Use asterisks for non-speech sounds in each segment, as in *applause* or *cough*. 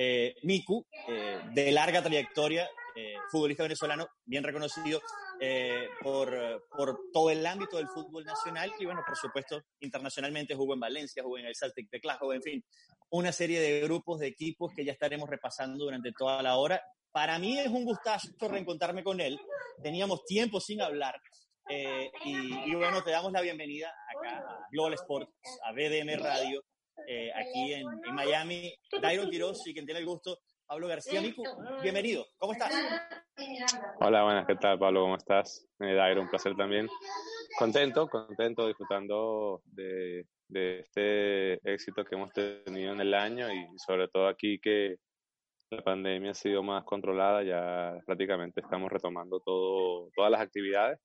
Eh, Miku, eh, de larga trayectoria, eh, futbolista venezolano, bien reconocido eh, por, por, todo el ámbito del fútbol nacional y, bueno, por supuesto, internacionalmente jugó en Valencia, jugó en el Celtic de Glasgow, en fin, una serie de grupos, de equipos que ya estaremos repasando durante toda la hora. Para mí es un gustazo reencontrarme con él. Teníamos tiempo sin hablar. y, y, bueno, te damos la bienvenida acá a Global Sports, a BDM Radio, eh, aquí en, en, Miami. *laughs* Dairon Quiroz y quien tiene el gusto, Pablo García Miku. Bienvenido, ¿cómo estás? Hola, buenas, ¿qué tal, Pablo? ¿Cómo estás? Eh, Dairon, un placer también. Contento, contento, disfrutando de, de este éxito que hemos tenido en el año y sobre todo aquí que la pandemia ha sido más controlada, ya prácticamente estamos retomando todo, todas las actividades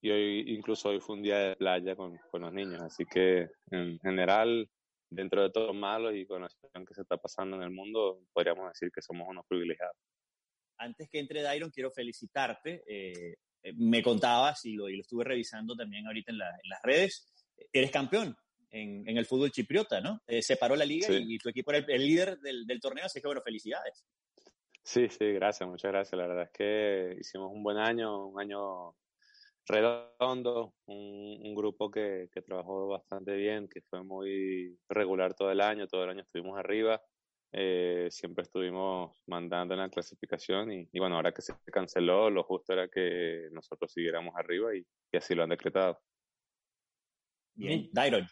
y hoy incluso hoy fue un día de playa con, con los niños, así que en general dentro de todo malo y con la situación que se está pasando en el mundo, podríamos decir que somos unos privilegiados. Antes que entre Dairon, quiero felicitarte. Eh, eh, me contabas, y lo, y lo, estuve revisando también ahorita en, la, en las redes, eres campeón en, en, el fútbol chipriota, ¿no? Eh, se paró la liga sí. y, y, tu equipo era el, el líder del, del, torneo, así que bueno, felicidades. Sí, sí, gracias, muchas gracias. La verdad es que hicimos un buen año, un año redondo, un, un grupo que, que, trabajó bastante bien, que fue muy regular todo el año, todo el año estuvimos arriba, eh, siempre estuvimos mandando en la clasificación y, y, bueno, ahora que se canceló, lo justo era que nosotros siguiéramos arriba y, y así lo han decretado. Bien, Dairon.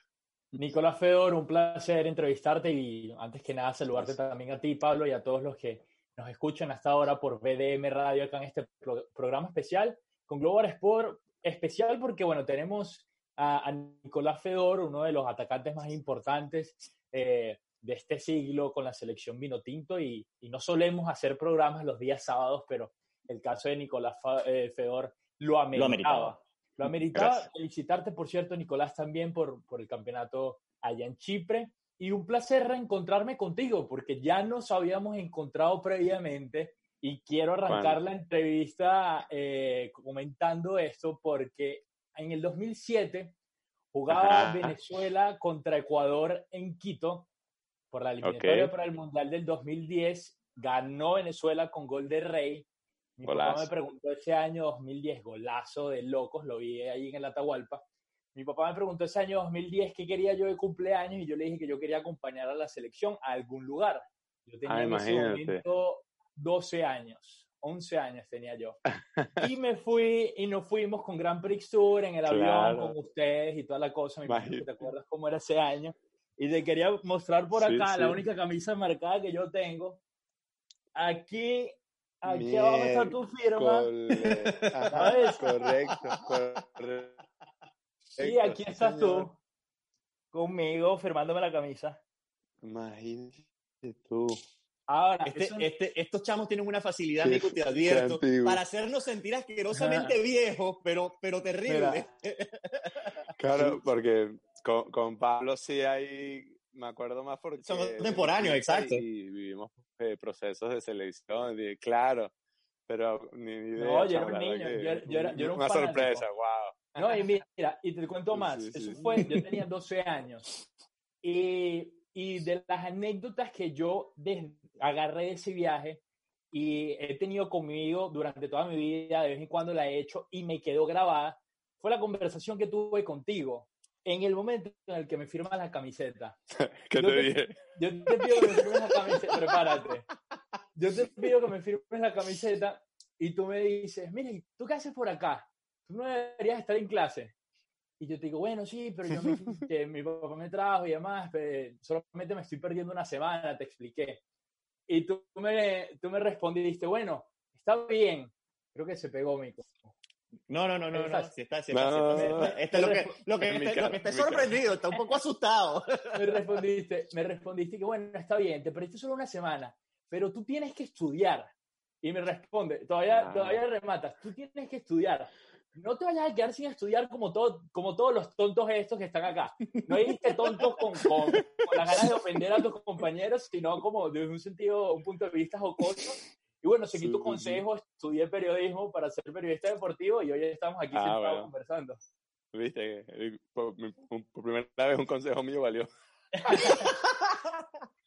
Nicolás Fedor, un placer entrevistarte y antes que nada saludarte Gracias. también a ti, Pablo, y a todos los que nos escuchan hasta ahora por BDM Radio acá en este pro programa especial con Global Sport especial porque, bueno, tenemos a, a, Nicolás Fedor, uno de los atacantes más importantes eh, de este siglo con la selección vino tinto y, y, no solemos hacer programas los días sábados, pero el caso de Nicolás eh, Fedor lo ameritaba. Lo ameritaba. Lo ameritaba. Gracias. Felicitarte, por cierto, Nicolás, también por, por el campeonato allá en Chipre. Y un placer reencontrarme contigo, porque ya nos habíamos encontrado previamente y quiero arrancar bueno. la entrevista eh, comentando esto porque en el 2007 jugaba Ajá. Venezuela contra Ecuador en Quito por la eliminatoria okay. para el Mundial del 2010. Ganó Venezuela con gol de Rey. Mi golazo. papá me preguntó ese año 2010, golazo de locos, lo vi ahí en el Atahualpa. Mi papá me preguntó ese año 2010 qué quería yo de cumpleaños y yo le dije que yo quería acompañar a la selección a algún lugar. Yo tenía ah, en ese momento 12 años, 11 años tenía yo. *laughs* Y me fui y nos fuimos con Grand Prix Tour en el avión claro. con ustedes y toda la cosa. Me imagino que te acuerdas cómo era ese año. Y te quería mostrar por acá sí, sí. la única camisa marcada que yo tengo. Aquí, aquí Miércoles. abajo está tu firma. ¿Sabes? Correcto, correcto. Y aquí estás señor. tú, conmigo, firmándome la camisa. Imagínate tú. Ahora, este, eso... este, estos chamos tienen una facilidad, Nico, te advierto, para hacernos sentir asquerosamente viejos, pero, pero terrible. *laughs* claro, porque con, con, Pablo sí hay, me acuerdo más porque... Somos contemporáneos, exacto. Y vivimos eh, procesos de selección, y, claro, pero ni, ni idea. No, yo era un niño, yo, yo, era, yo era un Una fanático. sorpresa, wow. No, y mira, y te cuento más, sí, sí, eso sí. fue, yo tenía 12 años, y y de las anécdotas que yo agarré ese viaje y he tenido conmigo durante toda mi vida, de vez en cuando la he hecho y me quedó grabada, fue la conversación que tuve contigo en el momento en el que me firmas la camiseta. *laughs* ¿Qué yo te, dije? Yo te pido que me firmes la camiseta, prepárate. Yo te *laughs* pido que me firmes la camiseta y tú me dices, mire, ¿tú qué haces por acá? Tú no deberías estar en clase. Y yo te digo, bueno, sí, pero yo me, que mi papá me trajo y demás, solamente me estoy perdiendo una semana, te expliqué. Y tú me, tú me respondiste, bueno, está bien. Creo que se pegó, Mico. No, no, no, no, no, si está, si está, no, si está, está, lo que, lo que, está, lo que está sorprendido, está un poco asustado. *laughs* Me respondiste, me respondiste que bueno, está bien, te perdiste solo una semana, pero tú tienes que estudiar. Y me responde, todavía, Ah. todavía rematas, tú tienes que estudiar. No te vayas a quedar sin estudiar como, todo, como todos los tontos estos que están acá. No dijiste tontos con, con, con las ganas de ofender a tus compañeros, sino como desde un sentido, un punto de vista jocoso. Y bueno, seguí Sí, tu sí, sí. consejo, estudié periodismo para ser periodista deportivo y hoy estamos aquí Ah, bueno. conversando. Viste, por, por primera vez un consejo mío valió. *laughs*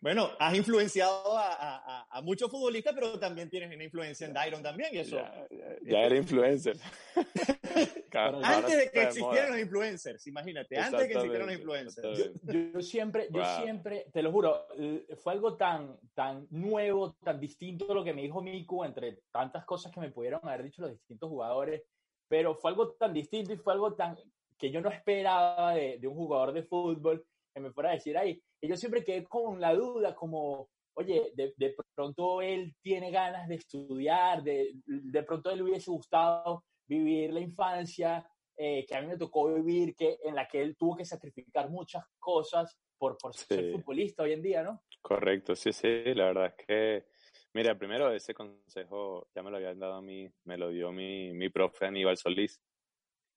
Bueno, has influenciado a, a- a- muchos futbolistas, pero también tienes una influencia en Dairon también, y eso. Ya, ya- ya era influencer. *laughs* Claro, Antes de que existieran los influencers, imagínate, antes de que existieran los influencers. exactamente. Yo siempre, yo Wow. siempre, te lo juro, eh, fue algo tan, tan nuevo, tan distinto a lo que me dijo Miku, entre tantas cosas que me pudieron haber dicho los distintos jugadores, pero fue algo tan distinto y fue algo tan que yo no esperaba de, de un jugador de fútbol que me fuera a decir ahí. Y yo siempre quedé con la duda, como, oye, de, de pronto él tiene ganas de estudiar, de, de pronto él hubiese gustado vivir la infancia, eh, que a mí me tocó vivir, que, en la que él tuvo que sacrificar muchas cosas por, por ser futbolista hoy en día, ¿no? Correcto, sí, sí, la verdad es que, mira, primero ese consejo ya me lo habían dado a mí, me lo dio mi, mi profe Aníbal Solís,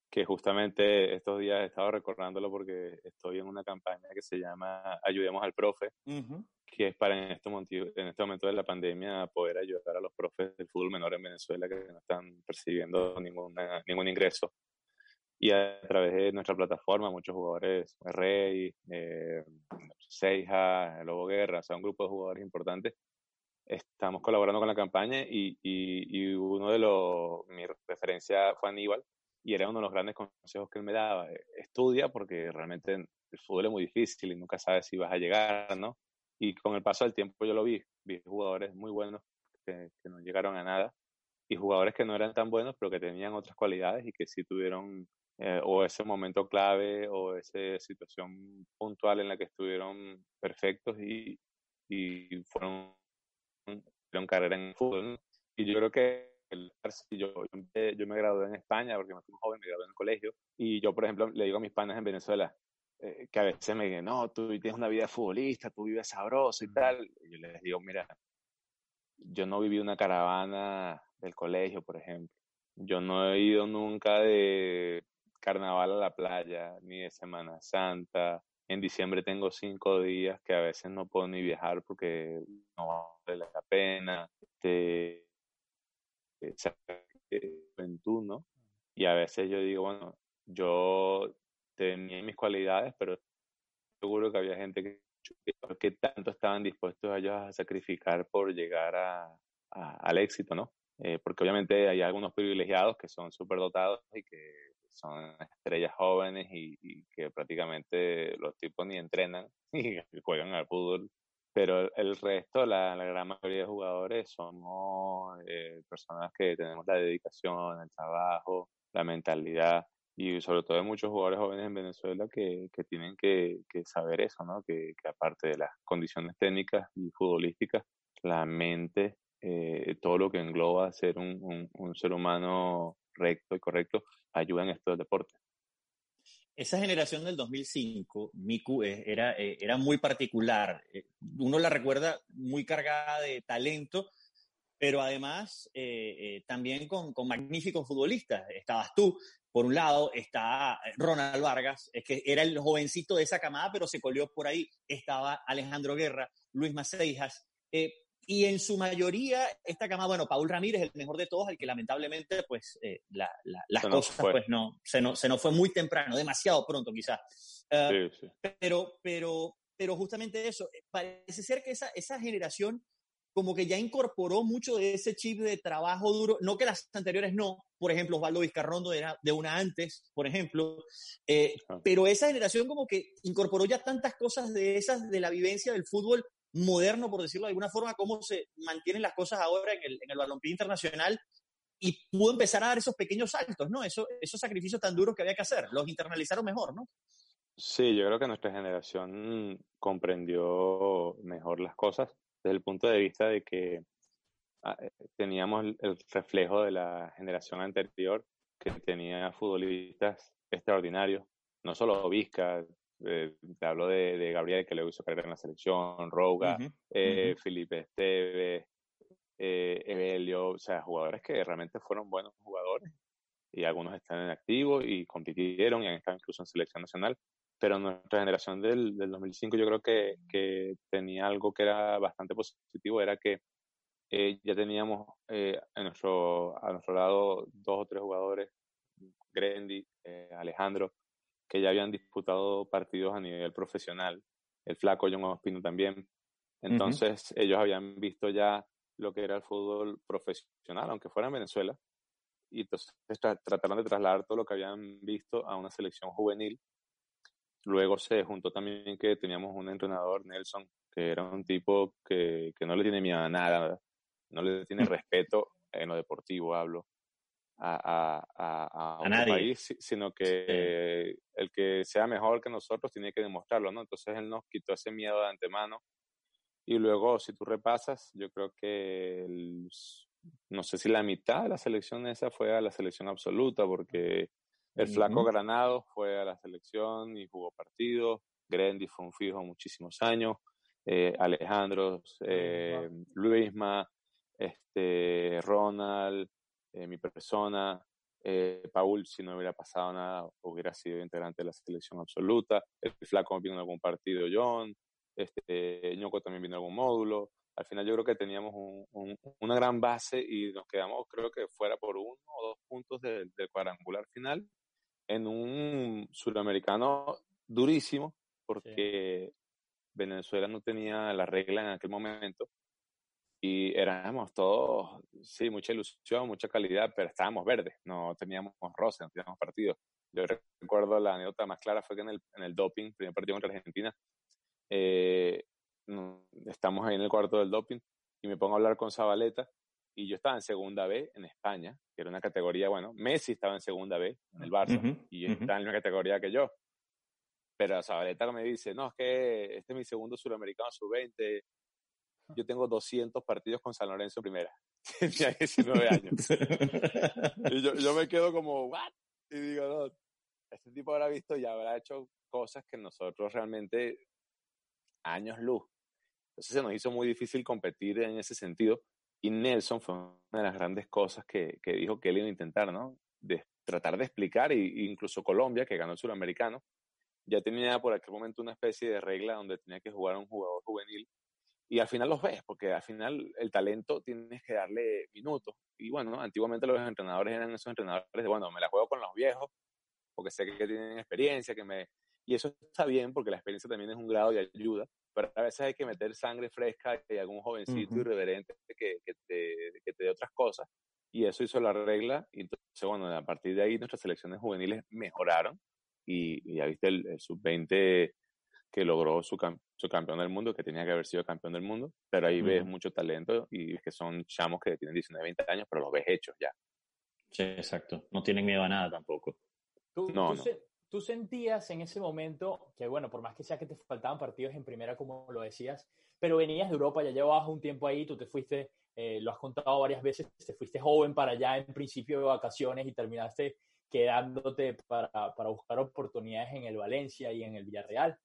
que justamente estos días he estado recordándolo porque estoy en una campaña que se llama Ayudemos al Profe, Ujú. que es para en este, motivo, en este momento de la pandemia poder ayudar a los profes del fútbol menor en Venezuela que no están percibiendo ninguna, ningún ingreso. Y a través de nuestra plataforma, muchos jugadores, Rey, eh, Seija, Lobo Guerra, o sea, un grupo de jugadores importantes, estamos colaborando con la campaña y, y, y uno de los, mi referencia fue Aníbal, y era uno de los grandes consejos que él me daba, eh, estudia porque realmente el fútbol es muy difícil y nunca sabes si vas a llegar, ¿no? Y con el paso del tiempo yo lo vi, vi jugadores muy buenos que, no llegaron a nada y jugadores que no eran tan buenos pero que tenían otras cualidades y que sí tuvieron eh, o ese momento clave o esa situación puntual en la que estuvieron perfectos y, y fueron, fueron carrera en el fútbol. Y yo creo que el, yo, yo, yo me gradué en España porque me fui joven, me gradué en el colegio y yo, por ejemplo, le digo a mis panas en Venezuela, eh, que a veces me dicen, no, tú tienes una vida de futbolista, tú vives sabroso y tal. Y yo les digo, mira, yo no viví una caravana del colegio, por ejemplo. Yo no he ido nunca de carnaval a la playa, ni de Semana Santa. En diciembre tengo cinco días que a veces no puedo ni viajar porque no vale la pena. Este, juventud, ¿no? Y a veces yo digo, bueno, yo tenía mis cualidades, pero seguro que había gente que, que tanto estaban dispuestos ellos a sacrificar por llegar a, al éxito, ¿no? Eh, porque obviamente hay algunos privilegiados que son súper dotados y que son estrellas jóvenes y, y, que prácticamente los tipos ni entrenan *laughs* y juegan al fútbol. Pero el resto, la, la gran mayoría de jugadores, somos eh, personas que tenemos la dedicación, el trabajo, la mentalidad y sobre todo hay muchos jugadores jóvenes en Venezuela que, que tienen que, que, saber eso, ¿no? Que, que, aparte de las condiciones técnicas y futbolísticas, la mente, eh, todo lo que engloba ser un, un, un, ser humano recto y correcto, ayuda en estos deportes. Esa generación del 2005, Miku, eh, era, eh, era muy particular. Eh, Uno la recuerda muy cargada de talento, pero además también con, con magníficos futbolistas. Estabas tú, por un lado está Ronald Vargas, es que era el jovencito de esa camada, pero se colió por ahí. Estaba Alejandro Guerra, Luis Maceijas, y en su mayoría esta camada, bueno, Paul Ramírez, el mejor de todos, al que lamentablemente, pues, eh, la, la, las se cosas, pues, no, se nos, se nos fue muy temprano, demasiado pronto quizás. Uh, sí, sí. Pero, pero, pero justamente eso, parece ser que esa, esa generación como que ya incorporó mucho de ese chip de trabajo duro, no que las anteriores no, por ejemplo, Osvaldo Vizcarrondo era de una antes, por ejemplo, eh, ah. pero esa generación como que incorporó ya tantas cosas de esas, de la vivencia del fútbol moderno, por decirlo de alguna forma, cómo se mantienen las cosas ahora en el, en el balompié internacional y pudo empezar a dar esos pequeños saltos, ¿no? Eso, esos sacrificios tan duros que había que hacer, los internalizaron mejor, ¿no? Sí, yo creo que nuestra generación comprendió mejor las cosas desde el punto de vista de que ah, teníamos el reflejo de la generación anterior que tenía futbolistas extraordinarios, no solo Vizca, Eh, te hablo de, de, Gabriel, que le hizo carrera en la selección, Roga, eh, Felipe Esteve, eh, Evelio, o sea, jugadores que realmente fueron buenos jugadores y algunos están en activo y compitieron y han estado incluso en selección nacional. Pero nuestra generación del, del 2005 yo creo que, que tenía algo que era bastante positivo, era que eh, ya teníamos eh, a, nuestro, a nuestro lado dos o tres jugadores, Grendy, eh, Alejandro, que ya habían disputado partidos a nivel profesional, el flaco John Ospino también. Entonces ellos habían visto ya lo que era el fútbol profesional, aunque fuera en Venezuela, y entonces trataron de trasladar todo lo que habían visto a una selección juvenil. Luego se juntó también que teníamos un entrenador, Nelson, que era un tipo que, que no le tiene miedo a nada, no le tiene respeto en lo deportivo, hablo, a, a, a, un país, sino que el que sea mejor que nosotros tiene que demostrarlo, ¿no? Entonces él nos quitó ese miedo de antemano. Y luego, si tú repasas, yo creo que no sé si la mitad de la selección esa fue a la selección absoluta, porque el flaco Granado fue a la selección y jugó partidos. Grendy fue un fijo muchísimos años. Eh, Alejandro, eh, Luisma, este, Ronald, eh, mi persona, eh, Paul, si no hubiera pasado nada, hubiera sido integrante de la selección absoluta. El Flaco vino en algún partido, John. Este, Ñoco también vino en algún módulo. Al final yo creo que teníamos una gran base y nos quedamos, creo que fuera por uno o dos puntos del, cuadrangular final en un suramericano durísimo porque Venezuela no tenía la regla en aquel momento y éramos todos, sí, mucha ilusión, mucha calidad, pero estábamos verdes, no teníamos roce, no teníamos partido. Yo recuerdo la anécdota más clara fue que en el, en el doping, primer partido contra Argentina, eh, estamos ahí en el cuarto del doping y me pongo a hablar con Zabaleta y yo estaba en segunda B en España, que era una categoría, bueno, Messi estaba en segunda B en el Barça y está en la categoría que yo. Pero Zabaleta me dice, no, es que este es mi segundo suramericano sub-20, yo tengo 200 partidos con San Lorenzo en primera. *laughs* Tenía 19 *laughs* años. y yo, yo, me quedo como, ¿what? Y digo, no, este tipo habrá visto y habrá hecho cosas que nosotros realmente años luz. Entonces se nos hizo muy difícil competir en ese sentido. Y Nelson fue una de las grandes cosas que, que dijo que él iba a intentar, ¿no? De tratar de explicar, y, incluso Colombia, que ganó el suramericano, ya tenía por aquel momento una especie de regla donde tenía que jugar un jugador juvenil y al final los ves, porque al final el talento tienes que darle minutos. Y bueno, antiguamente los entrenadores eran esos entrenadores de, bueno, me la juego con los viejos, porque sé que tienen experiencia, que me... Y eso está bien, porque la experiencia también es un grado de ayuda, pero a veces hay que meter sangre fresca y algún jovencito irreverente que, que, te, que te dé otras cosas. Y eso hizo la regla. Y entonces, bueno, a partir de ahí nuestras selecciones juveniles mejoraron. Y, ya viste, el, el sub-20 que logró su, su, campeón del mundo, que tenía que haber sido campeón del mundo, pero ahí ves mucho talento y ves que son chamos que tienen 19, 20 años, pero los ves hechos ya. Sí, exacto. No tienen miedo a nada tampoco. ¿Tú, no, tú, tú sentías en ese momento que, bueno, por más que sea que te faltaban partidos en primera, como lo decías, pero venías de Europa, ya llevabas un tiempo ahí, tú te fuiste, eh, lo has contado varias veces, te fuiste joven para allá en principio de vacaciones y terminaste quedándote para, para buscar oportunidades en el Valencia y en el Villarreal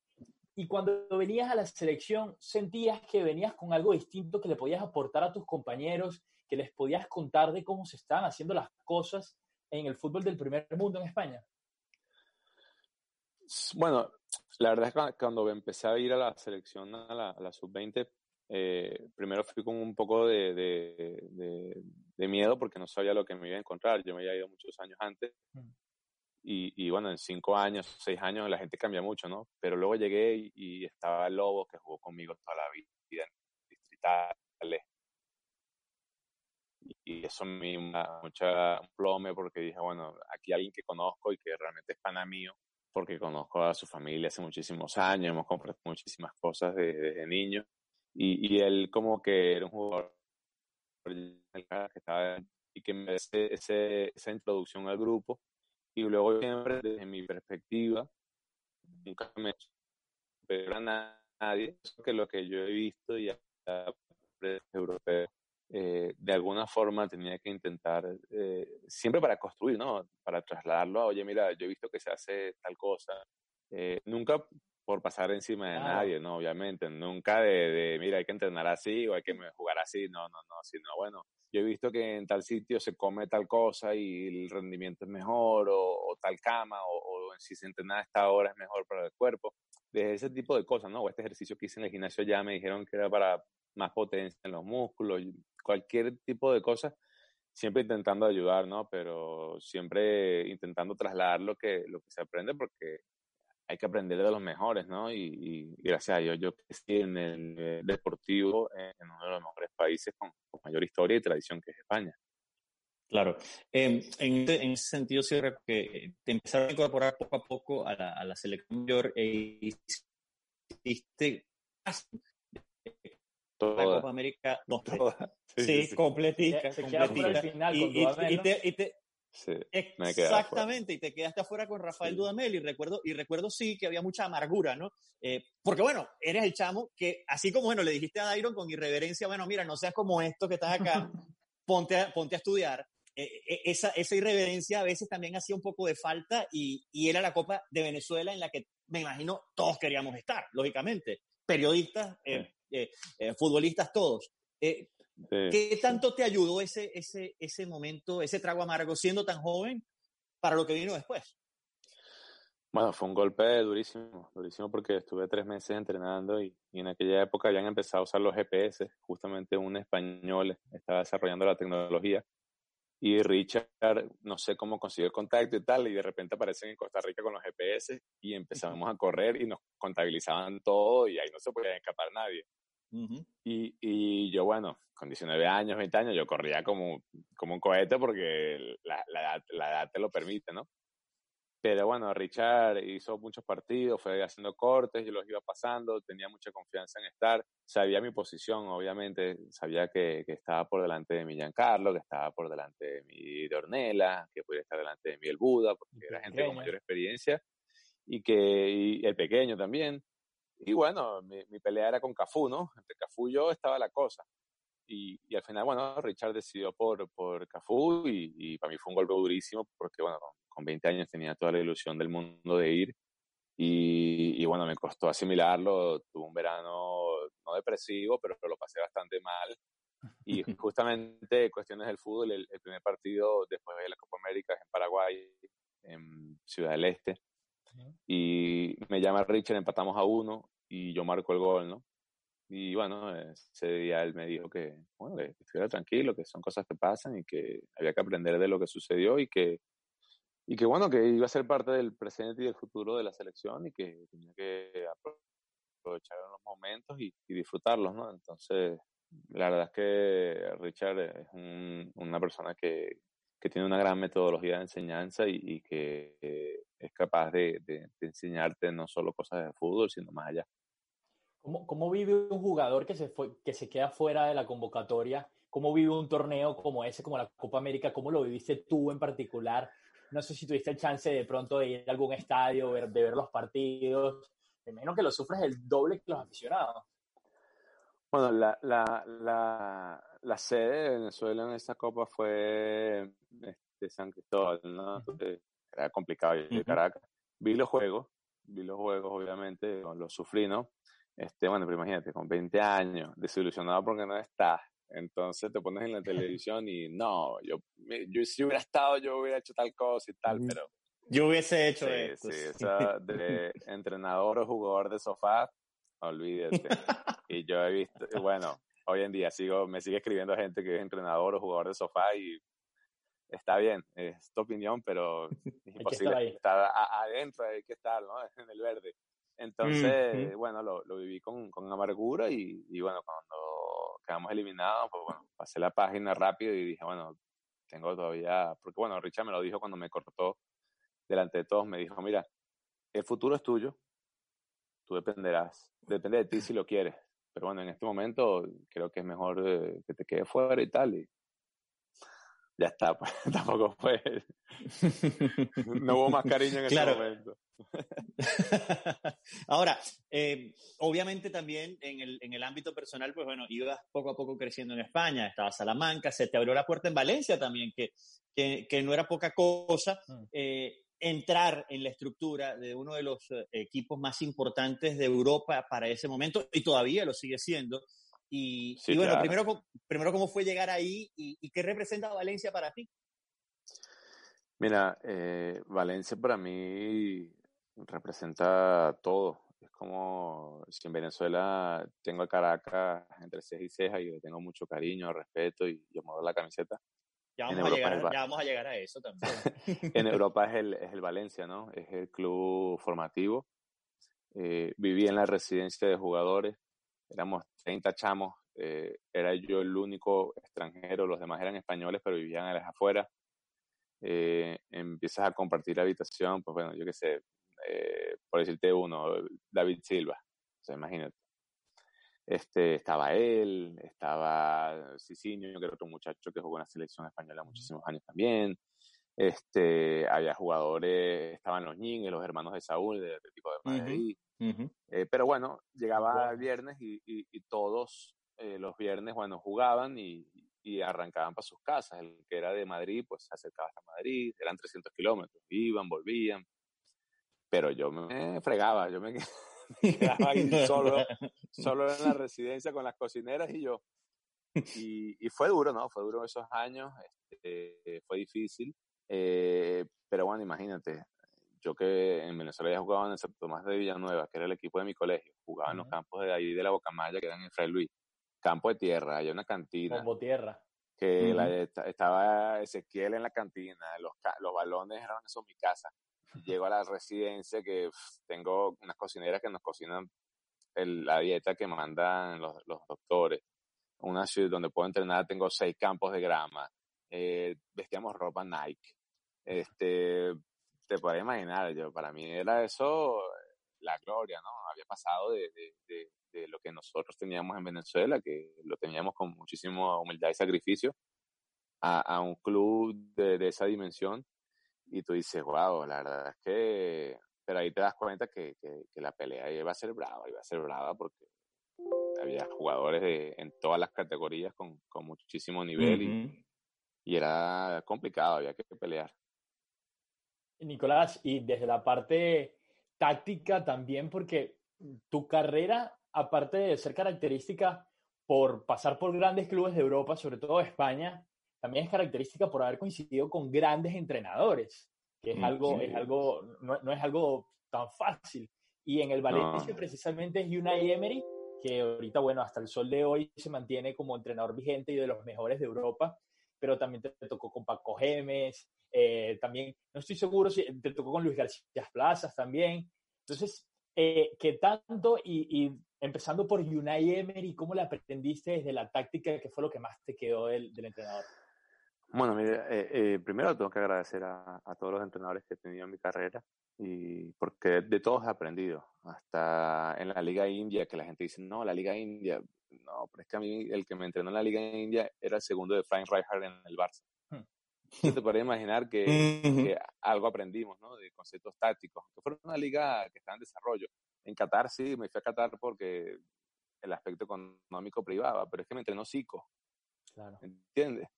y cuando venías a la selección sentías que venías con algo distinto que le podías aportar a tus compañeros, que les podías contar de cómo se están haciendo las cosas en el fútbol del primer mundo en España? Bueno, la verdad es que cuando empecé a ir a la selección, a la, sub-20, eh, primero fui con un poco de, de, miedo porque no sabía lo que me iba a encontrar. Yo me había ido muchos años antes. Mm. Y, bueno, en cinco años, seis años, la gente cambia mucho, ¿no? Pero luego llegué y, estaba el Lobo, que jugó conmigo toda la vida en distritales. Y eso me dio mucha plome porque dije, bueno, aquí hay alguien que conozco y que realmente es pana mío, porque conozco a su familia hace muchísimos años, hemos comprado muchísimas cosas desde, niño. Y, y, él como que era un jugador que estaba y que me ese, ese, esa introducción al grupo y luego siempre desde mi perspectiva nunca me pero a nadie. Que lo que yo he visto y europeo eh, de alguna forma tenía que intentar eh, siempre para construir no para trasladarlo a oye mira yo he visto que se hace tal cosa eh, nunca por pasar encima de nadie, ¿no? Obviamente, nunca de, de, mira, hay que entrenar así o hay que jugar así, no, no, no, sino, bueno, yo he visto que en tal sitio se come tal cosa y el rendimiento es mejor o, tal cama o, o, si se entrena a esta hora es mejor para el cuerpo. Desde ese tipo de cosas, ¿no? O este ejercicio que hice en el gimnasio ya me dijeron que era para más potencia en los músculos, cualquier tipo de cosas, siempre intentando ayudar, ¿no? Pero siempre intentando trasladar lo que, lo que se aprende porque hay que aprender de los mejores, ¿no? Y, gracias a Dios yo crecí en el deportivo en uno de los mejores países con, mayor historia y tradición que es España. Claro. Em, en, ese sentido, sí, que te empezaron a incorporar poco a poco a la, a la selección mayor e hiciste la Copa América *laughs* Sí, sí, completica. y, te, Exactamente, y te quedaste afuera con Rafael Dudamel y recuerdo, y recuerdo sí que había mucha amargura, ¿no? Eh, porque bueno, eres el chamo que, así como bueno, le dijiste a Dairon con irreverencia, bueno, mira, no seas como esto que estás acá, *laughs* ponte a, ponte a estudiar. Eh, eh, esa, esa irreverencia a veces también hacía un poco de falta y, y era la Copa de Venezuela en la que me imagino todos queríamos estar, lógicamente. Periodistas, futbolistas, todos. ¿Qué tanto te ayudó ese, ese, ese momento, ese trago amargo, siendo tan joven, para lo que vino después? Bueno, fue un golpe durísimo, durísimo porque estuve tres meses entrenando y, en aquella época habían empezado a usar los GPS, justamente un español estaba desarrollando la tecnología y Richard, no sé cómo consiguió el contacto y tal, y de repente aparecen en Costa Rica con los GPS y empezamos a correr y nos contabilizaban todo y ahí no se podía escapar nadie y, y, yo, bueno, con 19 años, 20 años, yo corría como, como un cohete porque la, la, edad, la edad te lo permite, ¿no? Pero bueno, Richard hizo muchos partidos, fue haciendo cortes, yo los iba pasando, tenía mucha confianza en estar, sabía mi posición, obviamente, sabía que, que estaba por delante de mi Giancarlo, que estaba por delante de mi Dornela, que podía estar delante de mi El Buda, porque era gente con mayor experiencia, y que y el pequeño también. Y bueno, mi, mi, pelea era con Cafú, ¿no? Entre Cafú y yo estaba la cosa. Y, y al final, bueno, Richard decidió por, por Cafú y, y, para mí fue un golpe durísimo porque, bueno, con 20 años tenía toda la ilusión del mundo de ir. Y, y bueno, me costó asimilarlo. Tuve un verano no depresivo, pero lo pasé bastante mal. Y *laughs* justamente cuestiones del fútbol, el, el primer partido después de la Copa América es en Paraguay, en Ciudad del Este. Y me llama Richard, empatamos a uno y yo marco el gol, ¿no? Y bueno, ese día él me dijo que, bueno, que estuviera tranquilo, que son cosas que pasan y que había que aprender de lo que sucedió y que, y que bueno, que iba a ser parte del presente y del futuro de la selección y que tenía que aprovechar los momentos y, disfrutarlos, ¿no? Entonces, la verdad es que Richard es una persona que, que, tiene una gran metodología de enseñanza y, y que es capaz de, de, de, enseñarte no solo cosas de fútbol, sino más allá. ¿Cómo, ¿Cómo, vive un jugador que se, fue, que se queda fuera de la convocatoria? ¿Cómo vive un torneo como ese, como la Copa América? ¿Cómo lo viviste tú en particular? No sé si tuviste el chance de pronto de ir a algún estadio, ver, de ver los partidos. Me imagino que lo sufres el doble que los aficionados. Bueno, la, la, la, la sede de Venezuela en esta Copa fue este, San Cristóbal, ¿no? Entonces, era complicado ir de Caracas. Vi los juegos, vi los juegos, obviamente, los sufrí, ¿no? Este, bueno, pero imagínate, con 20 años, desilusionado porque no estás. Entonces te pones en la *laughs* televisión y no, yo, yo si hubiera estado, yo hubiera hecho tal cosa y tal, pero... Yo hubiese hecho sí, esto. Sí, eso de entrenador o jugador de sofá, olvídate. *laughs* y yo he visto, bueno, hoy en día sigo, me sigue escribiendo gente que es entrenador o jugador de sofá y está bien, es tu opinión, pero *laughs* es imposible estar, adentro, hay que estar, ¿no? *laughs* En el verde. Entonces, bueno, lo, lo, viví con, con amargura y, y, bueno, cuando quedamos eliminados, pues bueno, pasé la página rápido y dije, bueno, tengo todavía, porque bueno, Richard me lo dijo cuando me cortó delante de todos, me dijo, mira, el futuro es tuyo, tú dependerás, depende de ti si lo quieres, pero bueno, en este momento creo que es mejor eh, que te quedes fuera y tal, y ya está, pues, *laughs* tampoco fue, no hubo más cariño en *laughs* ese momento. *laughs* Ahora, eh, obviamente también en el, en el ámbito personal, pues bueno, ibas poco a poco creciendo en España, estaba Salamanca, se te abrió la puerta en Valencia también, que, que, que no era poca cosa. Mm. Eh, entrar en la estructura de uno de los eh, equipos más importantes de Europa para ese momento y todavía lo sigue siendo. Y, bueno, primero, primero, ¿cómo fue llegar ahí y, qué representa Valencia para ti? Mira, eh, Valencia para mí representa todo. Es como si en Venezuela tengo a Caracas entre ceja y ceja y le tengo mucho cariño, respeto y yo muevo la camiseta. Ya vamos, a llegar, ya vamos, a llegar, a eso también. *laughs* en Europa es el, es el Valencia, ¿no? Es el club formativo. Eh, viví en la residencia de jugadores, éramos 30 chamos, eh, era yo el único extranjero, los demás eran españoles, pero vivían a las afueras. Eh, empiezas a compartir la habitación, pues bueno, yo qué sé, por decirte uno, David Silva, o sea, imagínate. Este, estaba él, estaba Cicinho, que era otro muchacho que jugó en la selección española muchísimos años también. Este, había jugadores, estaban los Ñing, los hermanos de Saúl, del Atlético de Madrid. Eh, pero bueno, llegaba el viernes y, y, todos eh, los viernes, bueno, jugaban y, y arrancaban para sus casas. El que era de Madrid, pues se acercaba hasta Madrid, eran 300 kilómetros, iban, volvían. Pero yo me fregaba, yo me *laughs* *laughs* quedaba ahí *laughs* solo, solo en la residencia con las cocineras y yo. Y, y fue duro, ¿no? Fue duro esos años, este, fue difícil. Eh, pero bueno, imagínate, yo que en Venezuela ya jugaba en el Santo Tomás de Villanueva, que era el equipo de mi colegio, jugaba en los campos de ahí de la Bocamaya, que eran en Fray Luis, campo de tierra, hay una cantina. Como tierra. Que la, estaba Ezequiel en la cantina, los, los balones eran eso mi casa. Llego a la residencia que tengo unas cocineras que nos cocinan la dieta que mandan los, los doctores. Una ciudad donde puedo entrenar, tengo seis campos de grama. Eh, vestíamos ropa Nike. Este, te puedes imaginar, yo, para mí era eso la gloria, ¿no? Había pasado de, de, de, lo que nosotros teníamos en Venezuela, que lo teníamos con muchísima humildad y sacrificio, a, a un club de, de, esa dimensión y tú dices, wow, la verdad es que, pero ahí te das cuenta que, que, que la pelea iba a ser brava, iba a ser brava porque había jugadores de, en todas las categorías con, con muchísimo nivel y, y era complicado, había que pelear. Nicolás, y desde la parte táctica también, porque tu carrera, aparte de ser característica por pasar por grandes clubes de Europa, sobre todo España, también es característica por haber coincidido con grandes entrenadores, que es algo, es algo no, no, es algo tan fácil. Y en el Valencia precisamente es Unai Emery, que ahorita, bueno, hasta el sol de hoy se mantiene como entrenador vigente y de los mejores de Europa, pero también te, tocó con Paco Gemes, eh, también, no estoy seguro si te tocó con Luis García Plazas también. Entonces, eh, ¿qué tanto? Y, y, empezando por Unai Emery, ¿cómo le aprendiste desde la táctica? ¿Qué fue lo que más te quedó del, del entrenador? Bueno, mire, eh, eh, primero tengo que agradecer a, a, todos los entrenadores que he tenido en mi carrera y porque de todos he aprendido, hasta en la Liga India, que la gente dice, no, la Liga India, no, pero es que a mí el que me entrenó en la Liga India era el segundo de Frank Rijkaard en el Barça. Hmm. te podría imaginar que, que, algo aprendimos, ¿no? De conceptos tácticos, que fue una liga que está en desarrollo. En Qatar sí, me fui a Qatar porque el aspecto económico privaba, pero es que me entrenó Zico. Claro. ¿Entiendes?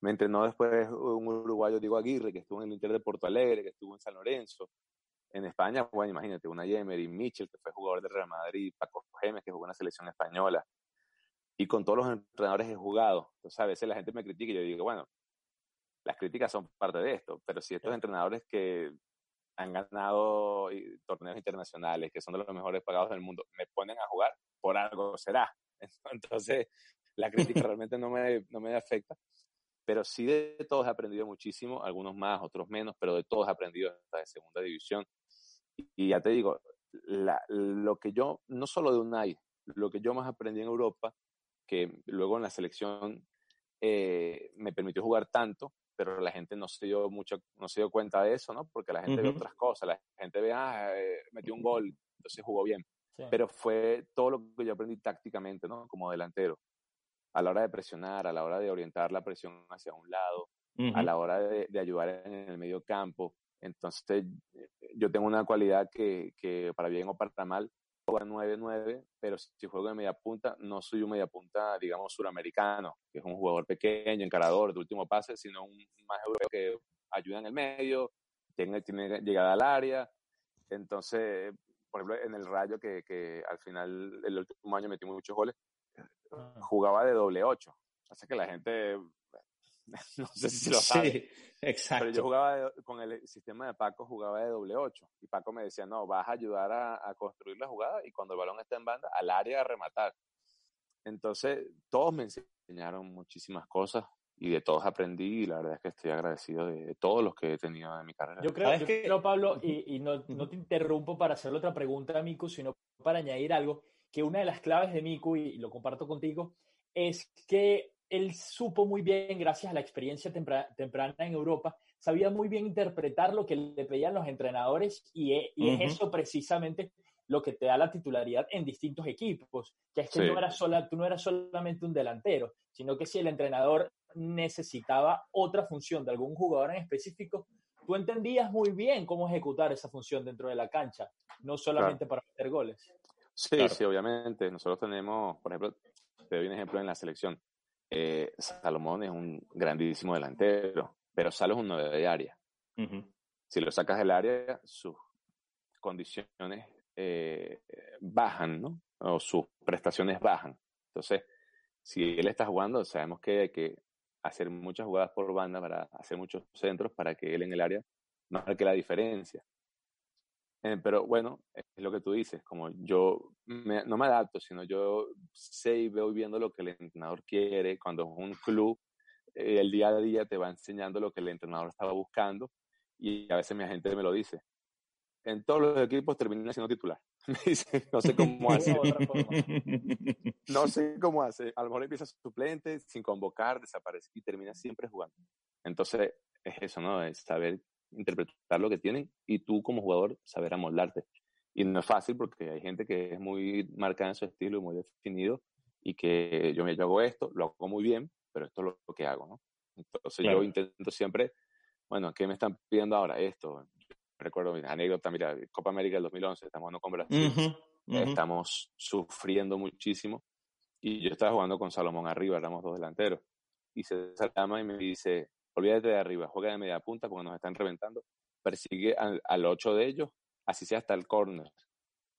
Me entrenó después un uruguayo, Diego Aguirre, que estuvo en el Inter de Porto Alegre, que estuvo en San Lorenzo. En España, bueno, imagínate, una Yemery, Mitchell, que fue jugador de Real Madrid, Paco Gemes, que jugó en la selección española. Y con todos los entrenadores he jugado. Entonces, a veces la gente me critica y yo digo, bueno, las críticas son parte de esto, pero si estos entrenadores que han ganado torneos internacionales, que son de los mejores pagados del mundo, me ponen a jugar, por algo será. *laughs* Entonces, la crítica *laughs* realmente no me, no me afecta pero sí de todos he aprendido muchísimo, algunos más, otros menos, pero de todos he aprendido hasta de segunda división. Y ya te digo, la, lo que yo, no solo de Unai, lo que yo más aprendí en Europa, que luego en la selección eh, me permitió jugar tanto, pero la gente no se dio mucho, no se dio cuenta de eso, ¿no? Porque la gente uh -huh. ve otras cosas, la gente ve, ah, eh, metió un gol, entonces jugó bien. Sí. Pero fue todo lo que yo aprendí tácticamente, ¿no? Como delantero a la hora de presionar, a la hora de orientar la presión hacia un lado, uh -huh. a la hora de, de, ayudar en el medio campo. Entonces, yo tengo una cualidad que, que para bien o para mal, juego 9-9, pero si juego de media punta, no soy un media punta, digamos, suramericano, que es un jugador pequeño, encarador, de último pase, sino un más europeo que ayuda en el medio, tiene, tiene llegada al área. Entonces, por ejemplo, en el Rayo, que, que al final, el último año metí muchos goles, jugaba de doble ocho. Así que la gente, *laughs* no sé si lo sabe. Sí, exacto. Pero yo jugaba de- con el sistema de Paco, jugaba de doble ocho. Y Paco me decía, no, vas a ayudar a, a construir la jugada y cuando el balón está en banda, al área a rematar. Entonces, todos me enseñaron muchísimas cosas y de todos aprendí y la verdad es que estoy agradecido de, de todos los que he tenido en mi carrera. Yo creo, ¿Sabes yo qué? creo, Pablo, y, y no, no te interrumpo para hacerle otra pregunta a Miku, sino para añadir algo, que una de las claves de Miku, y lo comparto contigo, es que él supo muy bien, gracias a la experiencia tempra- temprana en Europa, sabía muy bien interpretar lo que le pedían los entrenadores y, e- y es eso precisamente lo que te da la titularidad en distintos equipos, que es que Sí. no era sola, tú no eras solamente un delantero, sino que si el entrenador necesitaba otra función de algún jugador en específico, tú entendías muy bien cómo ejecutar esa función dentro de la cancha, no solamente para meter goles. Sí, Claro. sí, obviamente. Nosotros tenemos, por ejemplo, te doy un ejemplo en la selección. Eh, Salomón es un grandísimo delantero, pero Salo es un 9 de área. Si lo sacas del área, sus condiciones eh, bajan, ¿no? O sus prestaciones bajan. Entonces, si él está jugando, sabemos que hay que hacer muchas jugadas por banda para hacer muchos centros para que él en el área marque la diferencia. Eh, pero bueno, es lo que tú dices, como yo me- no me adapto, sino yo sé y veo viendo lo que el entrenador quiere. Cuando es un club, eh, el día a día te va enseñando lo que el entrenador estaba buscando y a veces mi agente me lo dice. En todos los equipos termina siendo titular. *laughs* Me dice, no sé *laughs* cómo hace. No sé cómo hace. A lo mejor empieza suplente, sin convocar, desaparece y termina siempre jugando. Entonces, es eso, ¿no? Es saber interpretar lo que tienen y tú como jugador saber amoldarte. Y no es fácil porque hay gente que es muy marcada en su estilo y muy definido y que yo me yo hago esto, lo hago muy bien, pero esto es lo, que hago, ¿no? Entonces Claro. yo intento siempre, bueno, ¿qué me están pidiendo ahora? Esto. Recuerdo mi anécdota, mira, Copa América del 2011, estamos jugando con Brasil Ujú, ujú. estamos sufriendo muchísimo. Y yo estaba jugando con Salomón arriba, éramos dos delanteros. Y se llama y me dice, olvídate de arriba, juega de media punta porque nos están reventando. Persigue al, al ocho de ellos, así sea hasta el córner.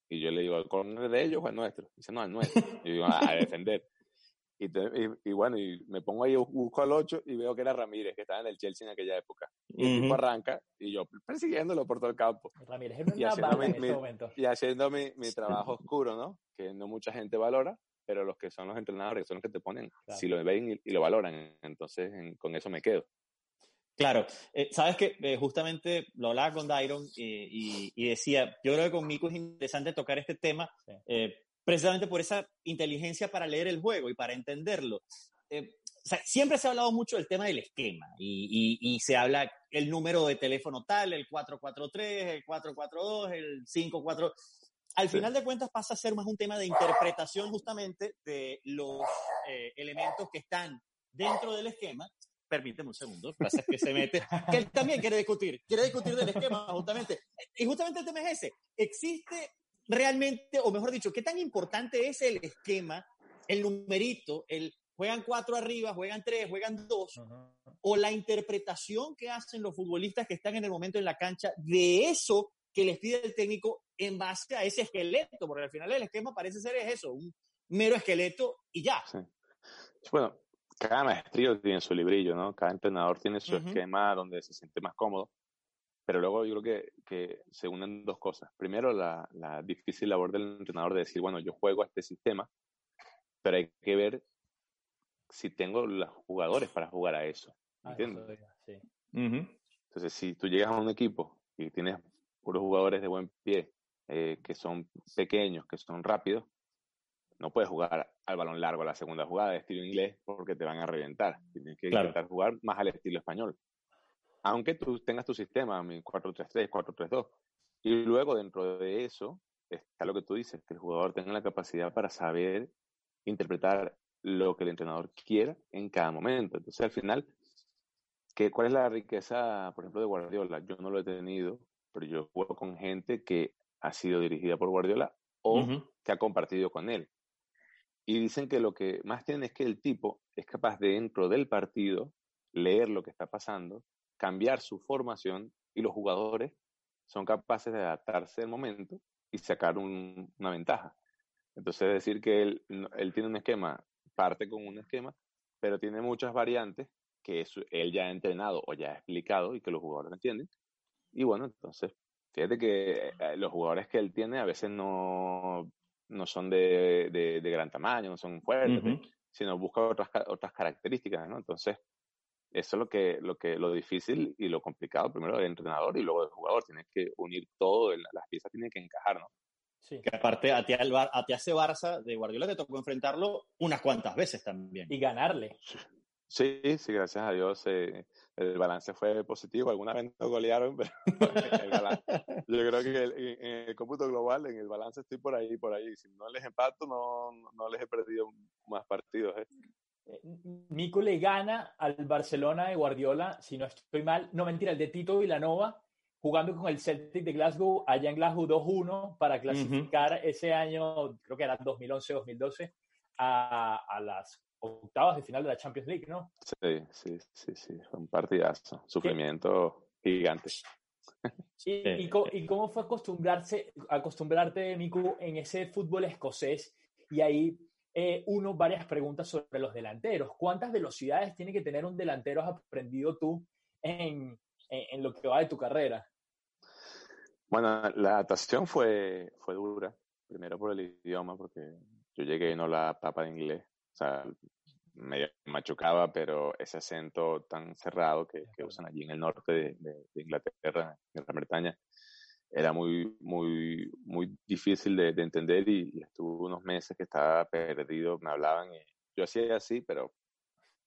Y yo le digo, ¿el córner de ellos o el nuestro? Dice, no, el nuestro. Y digo, "Ah, a defender. Y, y, y bueno, y me pongo ahí, busco al 8 y veo que era Ramírez, que estaba en el Chelsea en aquella época. Y el tipo Ujú. arranca y yo persiguiéndolo por todo el campo Ramírez era Y haciendo bala en mi- mi- momento. y haciendo mi, mi trabajo oscuro, ¿no? Que no mucha gente valora, pero los que son los entrenadores, son los que te ponen, Claro. si lo ven y, y lo valoran, entonces en- con eso me quedo. Claro, Eh, sabes que eh, justamente lo hablaba con Dairon eh, y, y decía, yo creo que con Mico es interesante tocar este tema precisamente por esa inteligencia para leer el juego y para entenderlo. O sea, siempre se ha hablado mucho del tema del esquema y, y- y se habla el número de teléfono tal, el 443, el 442, el 54. Al final de cuentas pasa a ser más un tema de interpretación justamente de los elementos que están dentro del esquema. Permíteme un segundo, pasa es que se mete, que él también quiere discutir, quiere discutir del esquema justamente. Y justamente el tema es ese, ¿existe realmente, o mejor dicho, qué tan importante es el esquema, el numerito, el juegan cuatro arriba, juegan tres, juegan dos, Ujú. o la interpretación que hacen los futbolistas que están en el momento en la cancha de eso que les pide el técnico en base a ese esqueleto, porque al final el esquema parece ser es eso, un mero esqueleto y ya. Sí. Bueno, cada maestrillo tiene su librillo, ¿no? Cada entrenador tiene su esquema donde se siente más cómodo, pero luego yo creo que, que se unen dos cosas. Primero, la, la difícil labor del entrenador de decir, bueno, yo juego a este sistema, pero hay que ver si tengo los jugadores para jugar a eso. Ah, ¿Entiendes? eso ya, sí. Entonces, si tú llegas a un equipo y tienes puros jugadores de buen pie, eh, que son pequeños, que son rápidos, no puedes jugar al balón largo a la segunda jugada de estilo inglés porque te van a reventar. Tienes que Claro. intentar jugar más al estilo español. Aunque tú tengas tu sistema, mi 4-3-3, 4-3-2. Y luego dentro de eso está lo que tú dices, que el jugador tenga la capacidad para saber interpretar lo que el entrenador quiera en cada momento. Entonces, al final, ¿qué, ¿cuál es la riqueza, por ejemplo, de Guardiola? Yo no lo he tenido, pero yo juego con gente que ha sido dirigida por Guardiola o Ujú. que ha compartido con él. Y dicen que lo que más tiene es que el tipo es capaz de dentro del partido leer lo que está pasando, cambiar su formación y los jugadores son capaces de adaptarse al momento y sacar una ventaja. Entonces, es decir que él, él tiene un esquema, parte con un esquema, pero tiene muchas variantes que él ya ha entrenado o ya ha explicado y que los jugadores entienden. Y bueno, entonces, fíjate que eh, los jugadores que él tiene a veces no, no son de, de, gran tamaño, no son fuertes, sino busca otras, otras características, ¿no? Entonces, eso es lo que, lo que, lo difícil y lo complicado, primero del entrenador y luego del jugador. Tienes que unir todo, las piezas tienen que encajar, ¿no? Sí. Que aparte a ti, a ti ese Barça de Guardiola te tocó enfrentarlo unas cuantas veces también. Y ganarle. Sí, sí, gracias a Dios eh, el balance fue positivo. Alguna vez no golearon, *laughs* pero yo creo que en el cómputo global, en el balance estoy por ahí, por ahí. Si no les empato, no, no les he perdido más partidos. ¿eh? eh Nico le gana al Barcelona de Guardiola, si no estoy mal, no mentira, el de Tito Villanova, jugando con el Celtic de Glasgow, allá en Glasgow 2-1, para clasificar ese año, creo que era 2011-2012, a, a las octavas de final de la Champions League, ¿no? Sí, sí, sí, sí, fue un partidazo, sufrimiento gigante. ¿Y, y, cómo fue acostumbrarse, acostumbrarte, Miku, en ese fútbol escocés? Y ahí eh, uno, varias preguntas sobre los delanteros. ¿Cuántas velocidades tiene que tener un delantero? ¿Has aprendido tú en, en, lo que va de tu carrera? Bueno, la adaptación fue, fue dura. Primero por el idioma, porque yo llegué y no la papa de inglés sea, me machucaba, pero ese acento tan cerrado que, que usan allí en el norte de, de, Inglaterra, en Gran Bretaña, era muy, muy, muy difícil de, de entender y, estuve unos meses que estaba perdido, me hablaban y yo hacía así, pero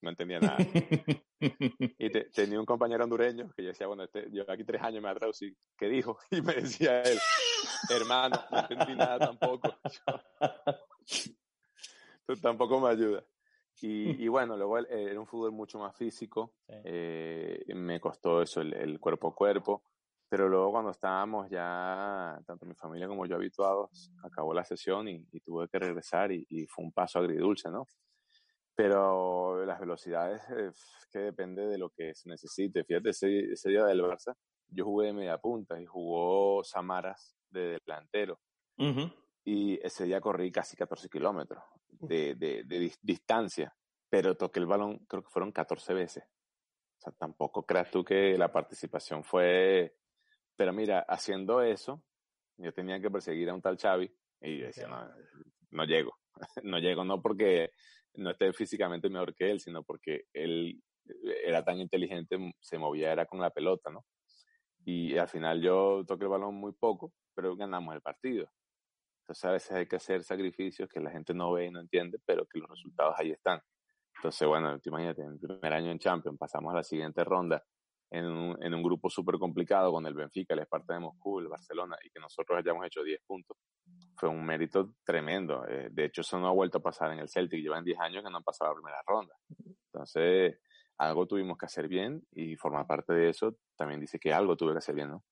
no entendía nada. *laughs* y tenía un compañero hondureño que yo decía, bueno, este, yo aquí tres años me ha traducido, ¿qué dijo? *laughs* Y me decía él, hermano, no entendí nada tampoco. *laughs* tampoco me ayuda. Y, y, *laughs* bueno, luego eh, era un fútbol mucho más físico, eh, me costó eso, el, cuerpo a cuerpo, pero luego cuando estábamos ya, tanto mi familia como yo habituados, acabó la sesión y, tuve que regresar y, fue un paso agridulce, ¿no? Pero las velocidades, eh, que depende de lo que se necesite. Fíjate, ese, ese día del Barça, yo jugué de media punta y jugó Samaras de delantero. Y ese día corrí casi 14 kilómetros de, de, distancia, pero toqué el balón, creo que fueron 14 veces. O sea, tampoco creas tú que la participación fue... Pero mira, haciendo eso, yo tenía que perseguir a un tal Xavi y decía, no, no llego. *laughs* no llego, no porque no esté físicamente mejor que él, sino porque él era tan inteligente, se movía era con la pelota, ¿no? Y al final yo toqué el balón muy poco, pero ganamos el partido. Entonces a veces hay que hacer sacrificios que la gente no ve y no entiende, pero que los resultados ahí están. Entonces, bueno, imagínate, en el primer año en Champions pasamos a la siguiente ronda en un, en un grupo súper complicado con el Benfica, el Esparta de Moscú, el Barcelona, y que nosotros hayamos hecho 10 puntos, fue un mérito tremendo. Eh, de hecho, eso no ha vuelto a pasar en el Celtic, llevan 10 años que no han pasado la primera ronda. Entonces, algo tuvimos que hacer bien y formar parte de eso también dice que algo tuve que hacer bien, ¿no?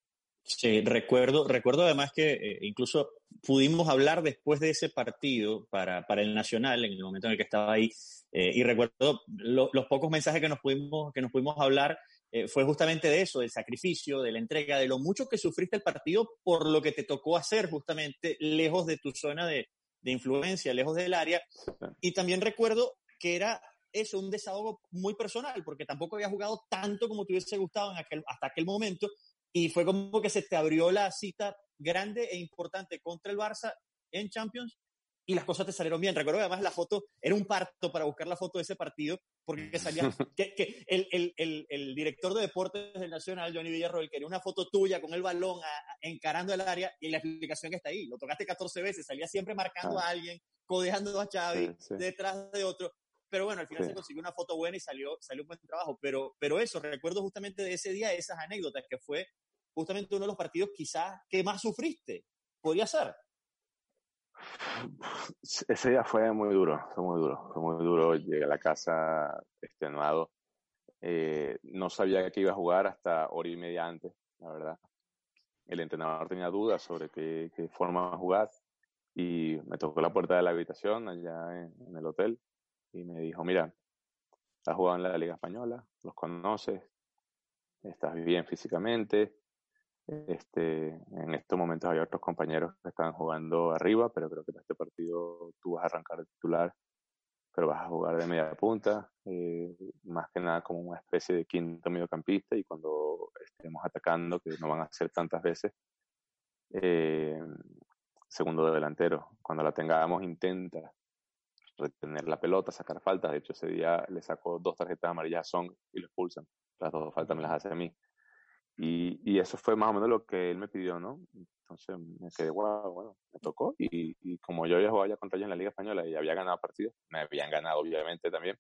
Sí, recuerdo, recuerdo además que eh, incluso pudimos hablar después de ese partido para, para, el Nacional, en el momento en el que estaba ahí, eh, y recuerdo los pocos mensajes que nos pudimos, que nos pudimos hablar, eh, fue justamente de eso, del sacrificio, de la entrega, de lo mucho que sufriste el partido por lo que te tocó hacer justamente lejos de tu zona de, de influencia, lejos del área. Y también recuerdo que era eso, un desahogo muy personal, porque tampoco había jugado tanto como te hubiese gustado en aquel, hasta aquel momento, y fue como que se te abrió la cita grande e importante contra el Barça en Champions y las cosas te salieron bien. Recuerdo además la foto era un parto para buscar la foto de ese partido porque *laughs* salía que, que el, el, el, el, director de deportes del Nacional, Johnny Villarroel, quería una foto tuya con el balón encarando el área y la explicación está ahí. Lo tocaste 14 veces, salía siempre marcando a alguien, codeando a Xavi detrás de otro pero bueno, al final se consiguió una foto buena y salió, salió un buen trabajo. Pero, pero eso, recuerdo justamente de ese día esas anécdotas, que fue justamente uno de los partidos quizás que más sufriste. Podría ser. Ese día fue muy duro, fue muy duro, fue muy duro. Llegué a la casa extenuado. Eh, no sabía que iba a jugar hasta hora y media antes, la verdad. El entrenador tenía dudas sobre qué, qué forma de jugar y me tocó la puerta de la habitación allá en el hotel y me dijo, mira, has jugado en la Liga Española, los conoces, estás bien físicamente, Este, en estos momentos hay otros compañeros que están jugando arriba, pero creo que en este partido tú vas a arrancar de titular, pero vas a jugar de media punta, eh, más que nada como una especie de quinto mediocampista y cuando estemos atacando, que no van a ser tantas veces, eh, segundo de delantero. Cuando la tengamos intenta retener la pelota, sacar faltas. De hecho, ese día le sacó dos tarjetas amarillas a Song y lo expulsan. Las dos faltas me las hace a mí. Y, y, eso fue más o menos lo que él me pidió, ¿no? Entonces me quedé, wow, bueno, me tocó. Y, y como yo había jugado ya contra ellos en la Liga Española y había ganado partidos, me habían ganado obviamente también.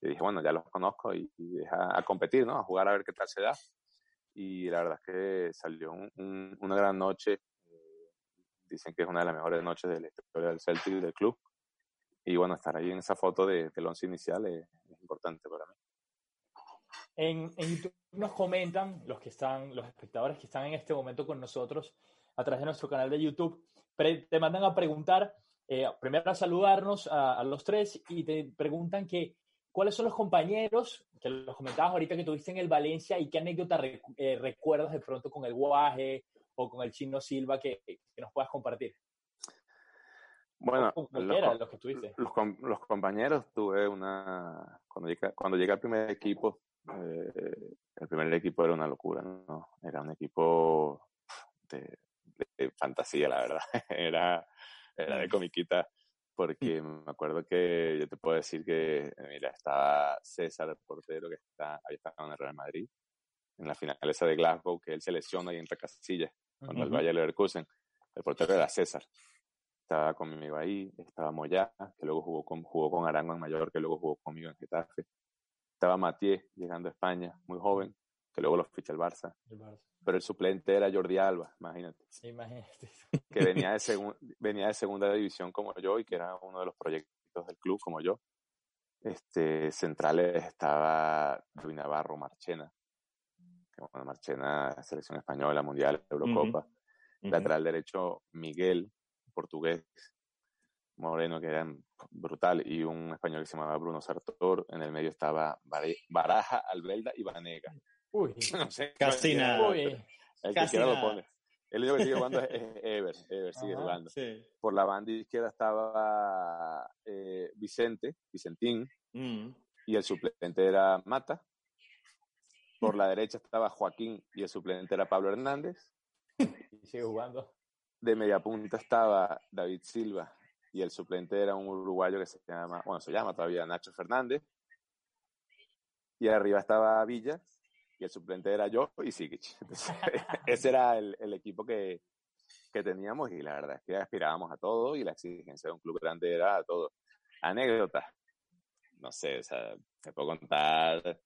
Y dije, bueno, ya los conozco y, y a, a, competir, ¿no? A jugar a ver qué tal se da. Y la verdad es que salió un, un, una gran noche. Eh, dicen que es una de las mejores noches de la historia del Celtic del club. Y bueno, estar ahí en esa foto de, del once inicial es, es importante para mí. En, en, YouTube nos comentan los que están, los espectadores que están en este momento con nosotros a través de nuestro canal de YouTube, te mandan a preguntar, eh, primero a saludarnos a, a, los tres y te preguntan que cuáles son los compañeros, que los comentabas ahorita que tuviste en el Valencia y qué anécdota re, eh, recuerdas de pronto con el Guaje o con el Chino Silva que, que nos puedas compartir. Bueno, los, los, que tuviste. Los, los, compañeros tuve una, cuando llegué, cuando llegué al primer equipo, eh, el primer equipo era una locura, ¿no? Era un equipo de, de fantasía, la verdad. *laughs* era, era de comiquita, porque me acuerdo que yo te puedo decir que, mira, estaba César, el portero, que está, ahí estaba en el Real Madrid, en la final esa de Glasgow, que él se lesiona y entra Casillas, cuando uh -huh. el Valle Leverkusen. El portero era César. Estaba conmigo ahí, estaba Moyá, que luego jugó con, jugó con Arango en Mayor, que luego jugó conmigo en Getafe estaba Mathieu llegando a España, muy joven, que luego lo ficha el Barça. el Barça. Pero el suplente era Jordi Alba, imagínate. Imagínate. *laughs* Que venía de, segun, *laughs* venía de segunda división como yo y que era uno de los proyectos del club como yo. Este, centrales estaba Rui Navarro, Marchena. Que, bueno, Marchena, selección española, mundial, Eurocopa. Uh -huh. Lateral uh -huh. derecho, Miguel, portugués, Moreno, que era brutal, y un español que se llamaba Bruno Sartor. En el medio estaba Baraja, Albelda y Vanega. *laughs* Uy, *laughs* no sé. Casi nada. Uy, el que quiera lo pone. El único que sigue jugando es Ever. Ever sigue Ajá, jugando. Sí. Por la banda izquierda estaba eh, Vicente, Vicentín, mm. y el suplente era Mata. Por la derecha estaba Joaquín y el suplente era Pablo Hernández. *laughs* Y sigue jugando. De media punta estaba David Silva y el suplente era un uruguayo que se llama, bueno, se llama todavía Nacho Fernández. Y arriba estaba Villa, y el suplente era yo y. *laughs* Entonces, *laughs* ese era el, el equipo que, que, teníamos y la verdad es que aspirábamos a todo y la exigencia de un club grande era a todo. Anécdotas, no sé, o sea, te puedo contar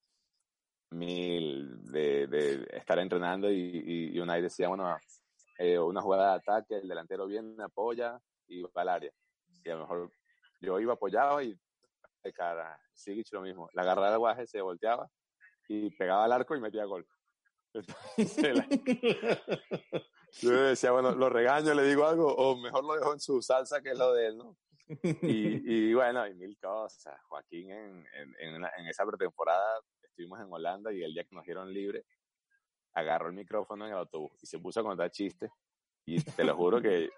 mil de, de estar entrenando y, y, y una vez decía, bueno, eh, una jugada de ataque, el delantero viene, apoya y va al área y a lo mejor yo iba apoyado y de cara, Sigic lo mismo, la agarraba del guaje, se volteaba y pegaba al arco y metía gol. *laughs* Entonces, la... yo decía, bueno, lo regaño, le digo algo, o mejor lo dejo en su salsa, que es lo de él, ¿no? Y, y bueno, y mil cosas. Joaquín, en, en, en, la, en esa pretemporada, estuvimos en Holanda y el día que nos dieron libre, agarró el micrófono en el autobús y se puso a contar chistes. Y te lo juro que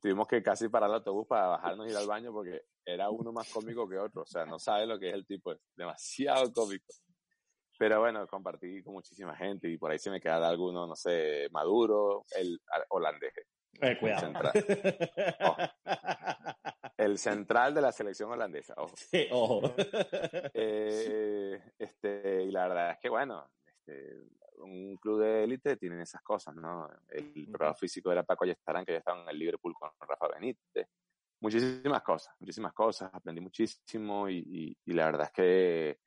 tuvimos que casi parar el autobús para bajarnos y ir al baño porque era uno más cómico que otro. O sea, no sabe lo que es el tipo, es demasiado cómico. Pero bueno, compartí con muchísima gente y por ahí se me queda alguno, no sé, Maduro, el holandés. Eh, cuidado. El central. *laughs* Oh. El central de la selección holandesa. Ojo. Sí, ojo. Eh, este, y la verdad es que, bueno, este, un club de élite tienen esas cosas, ¿no? El programa físico era Paco Ayestarán, que ya estaba en el Liverpool con Rafa Benítez. Muchísimas cosas, muchísimas cosas. Aprendí muchísimo y, y, y, la verdad es que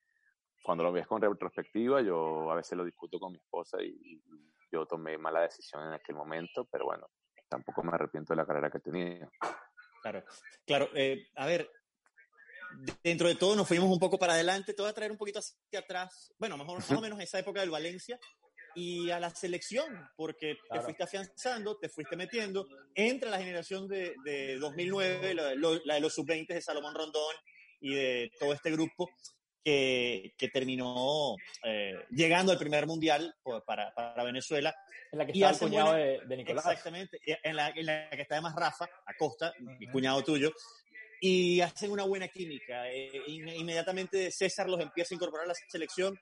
cuando lo ves con retrospectiva, yo a veces lo discuto con mi esposa y, y yo tomé mala decisión en aquel momento, pero bueno, tampoco me arrepiento de la carrera que he tenido. Claro, claro. Eh, a ver, dentro de todo nos fuimos un poco para adelante, te voy a traer un poquito hacia atrás, bueno, más o menos esa época del Valencia y a la selección, porque claro. te fuiste afianzando, te fuiste metiendo, entra la generación de, de 2009, la, la, de los sub-20 de Salomón Rondón y de todo este grupo, que, que terminó eh, llegando al primer mundial para, para, Venezuela. En la que está el cuñado de, de, Nicolás. Exactamente, en la, en la, que está además Rafa Acosta, uh -huh. mi cuñado tuyo, y hacen una buena química. Eh, inmediatamente César los empieza a incorporar a la selección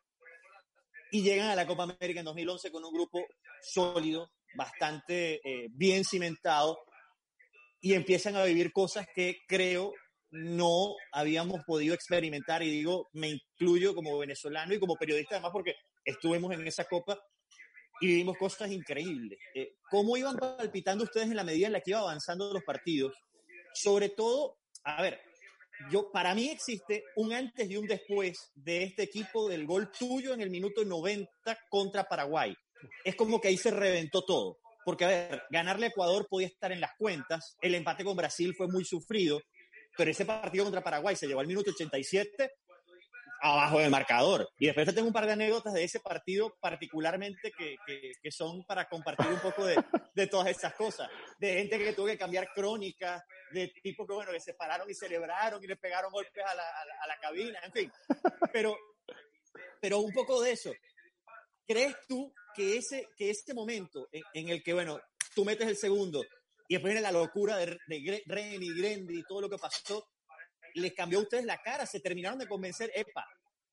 y llegan a la Copa América en 2011 con un grupo sólido, bastante eh, bien cimentado, y empiezan a vivir cosas que creo no habíamos podido experimentar y digo, me incluyo como venezolano y como periodista además porque estuvimos en esa copa y vivimos cosas increíbles. Eh, ¿Cómo iban palpitando ustedes en la medida en la que iba avanzando los partidos? Sobre todo, a ver, yo, para mí existe un antes y un después de este equipo del gol tuyo en el minuto 90 contra Paraguay. Es como que ahí se reventó todo. Porque, a ver, ganarle a Ecuador podía estar en las cuentas, el empate con Brasil fue muy sufrido, pero ese partido contra Paraguay se llevó al minuto 87 abajo del marcador. Y después te tengo un par de anécdotas de ese partido particularmente que, que, que son para compartir un poco de, de, todas esas cosas. De gente que tuvo que cambiar crónicas, de tipos que, bueno, que se pararon y celebraron y le pegaron golpes a la, a la, a la cabina, en fin. Pero, pero un poco de eso. ¿Crees tú que ese, que ese momento en, en el que, bueno, tú metes el segundo y después viene la locura de, de Ren y Grendi y todo lo que pasó, les cambió a ustedes la cara, se terminaron de convencer, epa,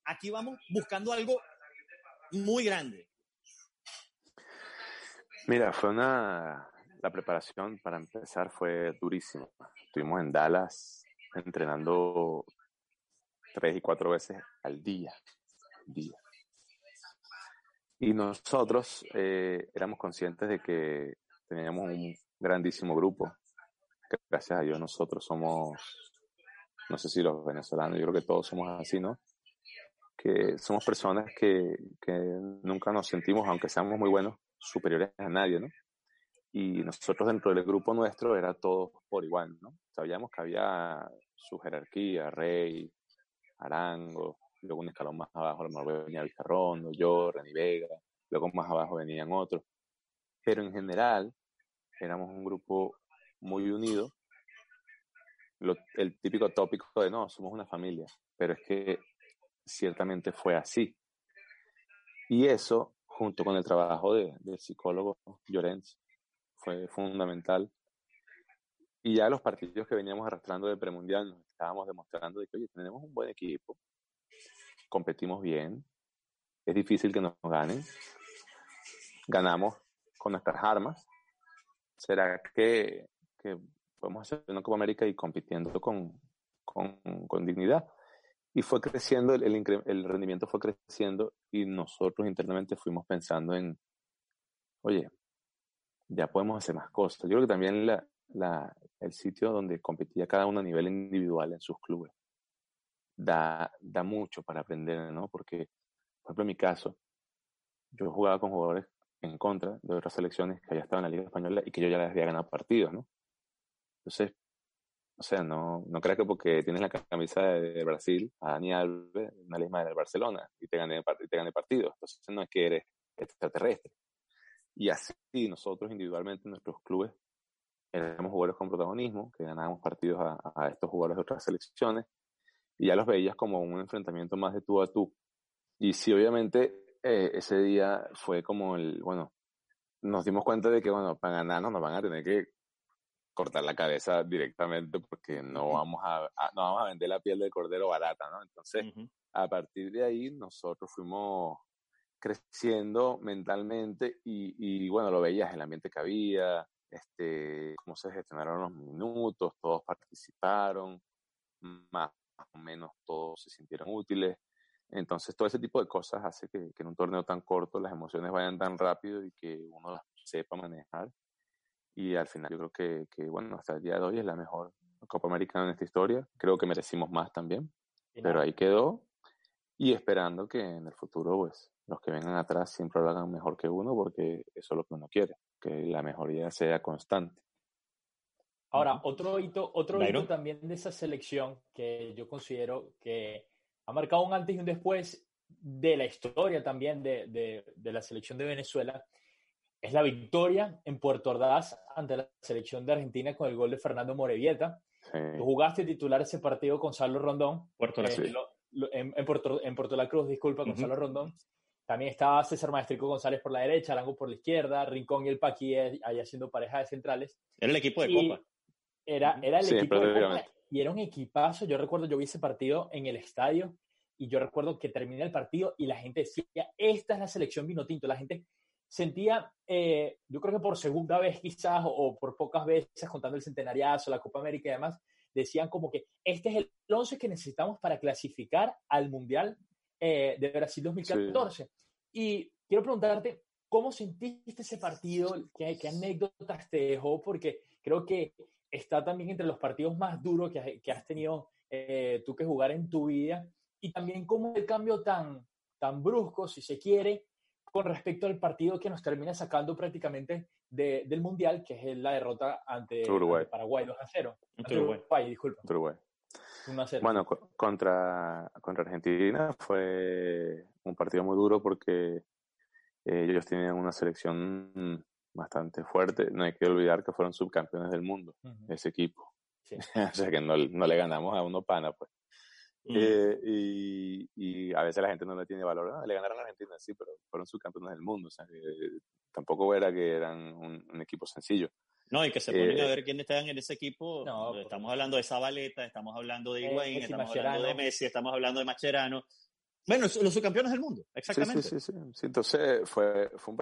aquí vamos buscando algo muy grande. Mira, fue una, la preparación para empezar fue durísima. Estuvimos en Dallas entrenando tres y cuatro veces al día. día. Y nosotros eh, éramos conscientes de que teníamos un grandísimo grupo. Gracias a Dios nosotros somos no sé si los venezolanos, yo creo que todos somos así, ¿no? Que somos personas que, que nunca nos sentimos, aunque seamos muy buenos, superiores a nadie, ¿no? Y nosotros dentro del grupo nuestro era todos por igual, ¿no? Sabíamos que había su jerarquía, Rey, Arango, luego un escalón más abajo a lo mejor venía Vizcarrondo, yo, Reni Vega, luego más abajo venían otros. Pero en general éramos un grupo muy unido lo, el típico tópico de no, somos una familia, pero es que ciertamente fue así. Y eso, junto con el trabajo de, del psicólogo Llorens, fue fundamental. Y ya los partidos que veníamos arrastrando de premundial nos estábamos demostrando de que, tenemos un buen equipo, competimos bien, es difícil que nos ganen, ganamos con nuestras armas. ¿Será que podemos hacer una Copa América y compitiendo con, con, con dignidad. Y fue creciendo, el, el, el, rendimiento fue creciendo y nosotros internamente fuimos pensando en, oye, ya podemos hacer más cosas. Yo creo que también la, la, el sitio donde competía cada uno a nivel individual en sus clubes da, da mucho para aprender, ¿no? Porque, por ejemplo, en mi caso, yo jugaba con jugadores en contra de otras selecciones que ya estaban en la Liga Española y que yo ya les había ganado partidos, ¿no? Entonces, o sea, no, no creas que porque tienes la camisa de Brasil, a Dani Alves, una misma del Barcelona, y te gané, y te gané partidos. Entonces, no es que eres extraterrestre. Y así, nosotros individualmente en nuestros clubes éramos jugadores con protagonismo, que ganábamos partidos a, a estos jugadores de otras selecciones, y ya los veías como un enfrentamiento más de tú a tú. Y sí, obviamente, eh, ese día fue como el, bueno, nos dimos cuenta de que, bueno, para ganarnos nos van a tener que cortar la cabeza directamente porque no vamos a, a, no vamos a vender la piel del cordero barata, ¿no? Entonces, uh -huh. a partir de ahí nosotros fuimos creciendo mentalmente y, y, bueno, lo veías el ambiente que había, este, cómo se gestionaron los minutos, todos participaron, más o menos todos se sintieron útiles. Entonces, todo ese tipo de cosas hace que, que en un torneo tan corto las emociones vayan tan rápido y que uno las sepa manejar y al final yo creo que, que, bueno, hasta el día de hoy es la mejor Copa Americana en esta historia. Creo que merecimos más también, pero ahí quedó y esperando que en el futuro, pues, los que vengan atrás siempre lo hagan mejor que uno porque eso es lo que uno quiere, que la mejoría sea constante. Ahora, otro hito, otro hito también de esa selección que yo considero que ha marcado un antes y un después de la historia también de, de, de la selección de Venezuela es la victoria en Puerto Ordaz ante la selección de Argentina con el gol de Fernando Morevieta. Sí. Tú jugaste titular ese partido con Carlos Rondón. Puerto eh, lo, en, en, Puerto, en Puerto La Cruz, disculpa, Gonzalo Rondón. También estaba César Maestrico González por la derecha, Arango por la izquierda, Rincón y el Paqui ahí haciendo pareja de centrales. Era el equipo de Copa. Era, era el equipo de Copa y era un equipazo. Yo recuerdo, yo vi ese partido en el estadio y yo recuerdo que terminé el partido y la gente decía, esta es la selección vino tinto. La gente sentía, eh, yo creo que por segunda vez quizás o, por pocas veces contando el centenariazo, la Copa América y demás, decían como que este es el 11 que necesitamos para clasificar al Mundial eh, de Brasil 2014. Y quiero preguntarte, ¿cómo sentiste ese partido? ¿Qué, ¿Qué, anécdotas te dejó? Porque creo que está también entre los partidos más duros que, que has tenido eh, tú que jugar en tu vida. Y también cómo el cambio tan, tan brusco, si se quiere, con respecto al partido que nos termina sacando prácticamente de, del Mundial, que es la derrota ante, Uruguay. Paraguay 2 a 0. Uruguay. Uruguay, disculpa. Uruguay. Bueno, contra, contra Argentina fue un partido muy duro porque eh, ellos tenían una selección bastante fuerte. No hay que olvidar que fueron subcampeones del mundo, ese equipo. *laughs* o sea que no, no, le ganamos a uno pana, pues. Eh, y, y, a veces la gente no le tiene valor. Ah, le ganaron a Argentina, sí, pero fueron subcampeones del mundo. O sea, que tampoco era que eran un equipo sencillo. No, y que se ponen a eh, ver quiénes estaban en ese equipo. Pues. estamos hablando de Zabaleta, estamos hablando de Higuaín, estamos hablando de Messi, estamos hablando de Macherano. Bueno, los subcampeones del mundo, exactamente. Sí, sí, sí. sí. entonces fue, fue un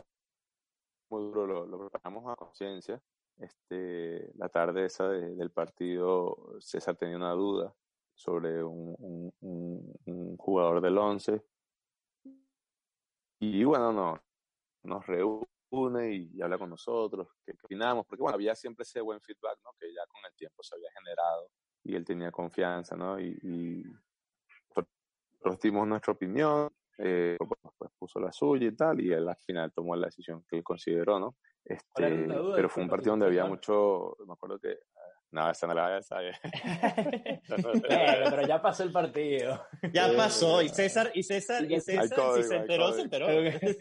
muy duro, lo, lo preparamos a conciencia. Este, la tarde esa del partido, César tenía una duda sobre un, un, un, jugador del 11. Y bueno, no, nos reúne y, habla con nosotros, qué opinamos, porque bueno, había siempre ese buen feedback, ¿no? Que ya con el tiempo se había generado y él tenía confianza, ¿no? Y, y nosotros dimos nuestra opinión, eh, pues, puso la suya y tal, y él al final tomó la decisión que él consideró, ¿no? Este, pero fue un partido donde había mucho, me acuerdo que no, esa no la voy a *laughs* saber. pero ya pasó el partido. Ya pasó. Y César, y César, y César, si se enteró, se *laughs* enteró.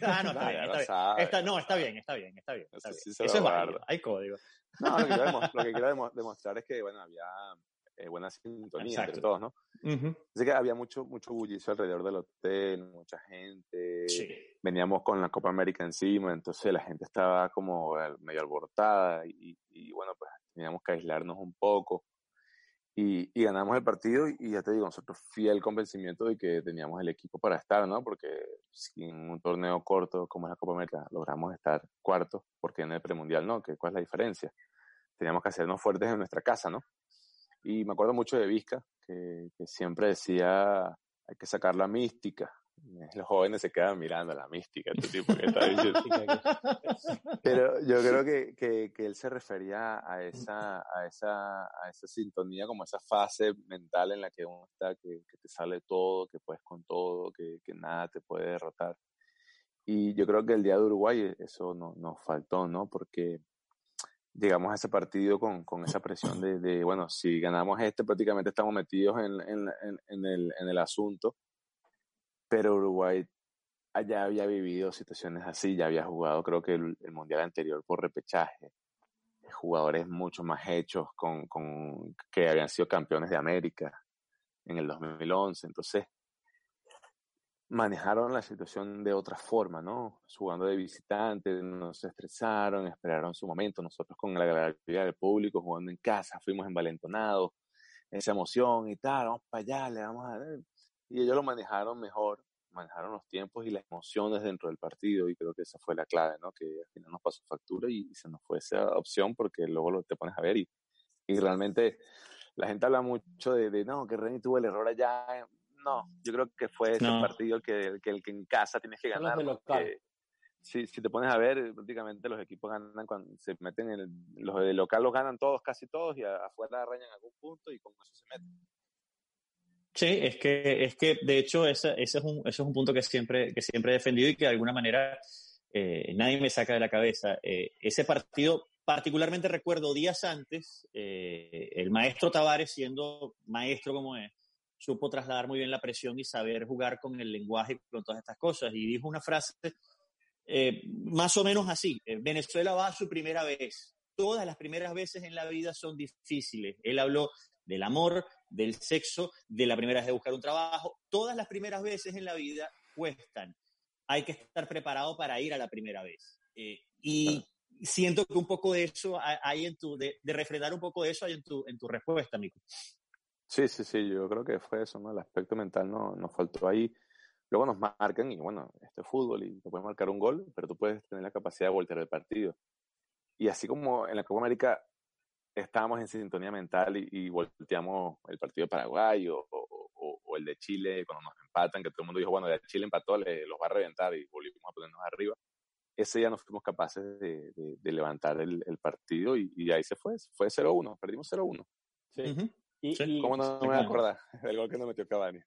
Ah, no, está bien, está bien. Está, no, está bien, está bien, está bien. Está bien. Eso es válido. Hay código. No, lo que, quiero, *laughs* lo que quiero demostrar es que, bueno, había eh, buena sintonía Exacto. entre todos, ¿no? Así que había mucho, mucho bullicio alrededor del hotel, mucha gente. Sí. Veníamos con la Copa América encima, entonces la gente estaba como medio alborotada y, y bueno, pues teníamos que aislarnos un poco. Y, y, ganamos el partido y ya te digo, nosotros fiel convencimiento de que teníamos el equipo para estar, ¿no? Porque en un torneo corto como es la Copa América logramos estar cuartos, porque en el premundial no, que ¿cuál es la diferencia? Teníamos que hacernos fuertes en nuestra casa, ¿no? Y me acuerdo mucho de Vizca, que, que siempre decía, hay que sacar la mística, *laughs* los jóvenes se quedan mirando la mística, este tipo que está *laughs* *laughs* Pero yo creo que, que, que, él se refería a esa, a, esa, a esa sintonía, como esa fase mental en la que uno está, que, que te sale todo, que puedes con todo, que, que, nada te puede derrotar. Y yo creo que el día de Uruguay eso no, nos faltó, ¿no? Porque llegamos a ese partido con, con esa presión de, de, bueno, si ganamos este, prácticamente estamos metidos en, en, en, el, en el asunto. Pero Uruguay ya había vivido situaciones así, ya había jugado creo que el, mundial anterior por repechaje, jugadores mucho más hechos con, con, que habían sido campeones de América en el 2011, entonces manejaron la situación de otra forma, ¿no? Jugando de visitantes, no se estresaron, esperaron su momento. Nosotros con la gravedad del público, jugando en casa, fuimos envalentonados, esa emoción y tal, vamos para allá, le vamos a y ellos lo manejaron mejor, manejaron los tiempos y las emociones dentro del partido y creo que esa fue la clave, ¿no? Que al final nos pasó factura y, se nos fue esa opción porque luego lo te pones a ver y, y realmente la gente habla mucho de, de no, que Reni tuvo el error allá. No, yo creo que fue ese partido que, que el que en casa tienes que ganar. Si, si te pones a ver, prácticamente los equipos ganan cuando se meten en el, los de local los ganan todos, casi todos, y afuera rayan algún punto y con eso se meten. Sí, es que, es que de hecho ese, ese, es un, ese es un punto que siempre, que siempre he defendido y que de alguna manera eh, nadie me saca de la cabeza. Eh, ese partido, particularmente recuerdo días antes, eh, el maestro Tavares, siendo maestro como es, supo trasladar muy bien la presión y saber jugar con el lenguaje y con todas estas cosas. Y dijo una frase más o menos así, Venezuela va a su primera vez. Todas las primeras veces en la vida son difíciles. Él habló del amor, del sexo, de la primera vez de buscar un trabajo. Todas las primeras veces en la vida cuestan. Hay que estar preparado para ir a la primera vez. Eh, y siento que un poco de eso hay en tu, de, de, refrendar un poco de eso hay en tu, en tu respuesta, Mico. Sí, sí, sí, yo creo que fue eso, ¿no? El aspecto mental no, nos faltó ahí. Luego nos marcan y bueno, este es fútbol y te puedes marcar un gol, pero tú puedes tener la capacidad de voltear el partido. Y así como en la Copa América estábamos en sintonía mental y, volteamos el partido de Paraguay o, o, el de Chile cuando nos empatan, que todo el mundo dijo, bueno, de Chile empató, le, los va a reventar y volvimos a ponernos arriba. Ese día no fuimos capaces de, de, levantar el, el partido y, y, ahí se fue, fue 0-1, perdimos 0-1. Sí. Y, ¿Cómo no, me voy a acordar del gol que no metió Cavani?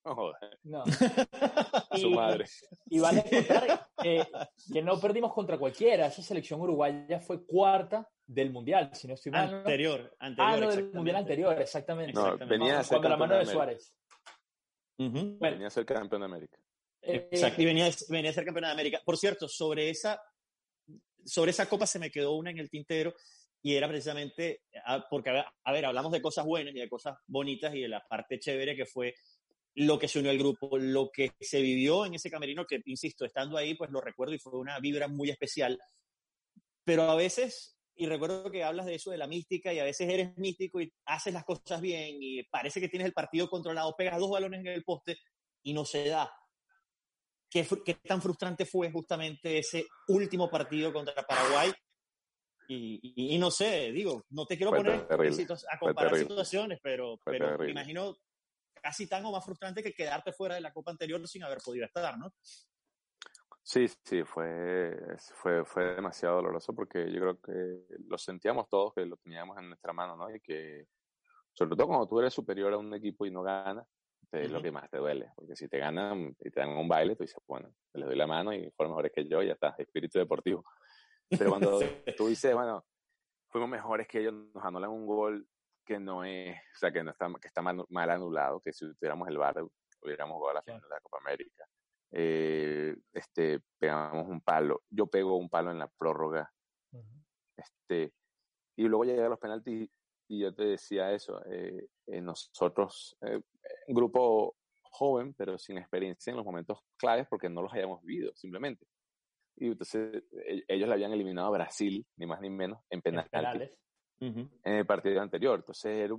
No, *laughs* Su madre. Y vale contar eh, que no perdimos contra cualquiera. Esa selección uruguaya fue cuarta del Mundial, si no estoy mal. Anterior, anterior. Ah, no, del Mundial anterior, exactamente. No, venía a ser Cuando la mano de, Suárez. venía a ser campeón de América. Eh, Exacto, y venía, venía a ser campeón de América. Por cierto, sobre esa, sobre esa copa se me quedó una en el tintero y era precisamente, ah, porque, a ver, hablamos de cosas buenas y de cosas bonitas y de la parte chévere que fue lo que se unió al grupo, lo que se vivió en ese camerino, que, insisto, estando ahí, pues lo recuerdo y fue una vibra muy especial. Pero a veces, y recuerdo que hablas de eso, de la mística, y a veces eres místico y haces las cosas bien y parece que tienes el partido controlado, pegas dos balones en el poste y no se da. ¿Qué, qué tan frustrante fue justamente ese último partido contra Paraguay y, no sé, digo, no te quiero poner a comparar situaciones, pero, pero me imagino casi tan o más frustrante que quedarte fuera de la Copa anterior sin haber podido estar, ¿no? Sí, sí, fue, fue, fue demasiado doloroso porque yo creo que lo sentíamos todos, que lo teníamos en nuestra mano, ¿no? Y que, sobre todo cuando tú eres superior a un equipo y no ganas, es lo que más te duele. Porque si te ganan y te dan un baile, tú dices, bueno, les doy la mano y fueron mejores que yo, y ya está, espíritu deportivo. Pero cuando *laughs* tú dices, bueno, fuimos mejores que ellos, nos anulan un gol que no es, o sea, que no está, que está mal, anulado, que si tuviéramos el VAR hubiéramos jugado a la final de la Copa América. Eh, este, pegamos un palo, yo pego un palo en la prórroga, este, y luego llegué a los penaltis y yo te decía eso, eh, eh nosotros, eh, un grupo joven, pero sin experiencia en los momentos claves porque no los hayamos vivido, simplemente y entonces e, ellos le habían eliminado a Brasil, ni más ni menos, en penales, en el partido anterior. Entonces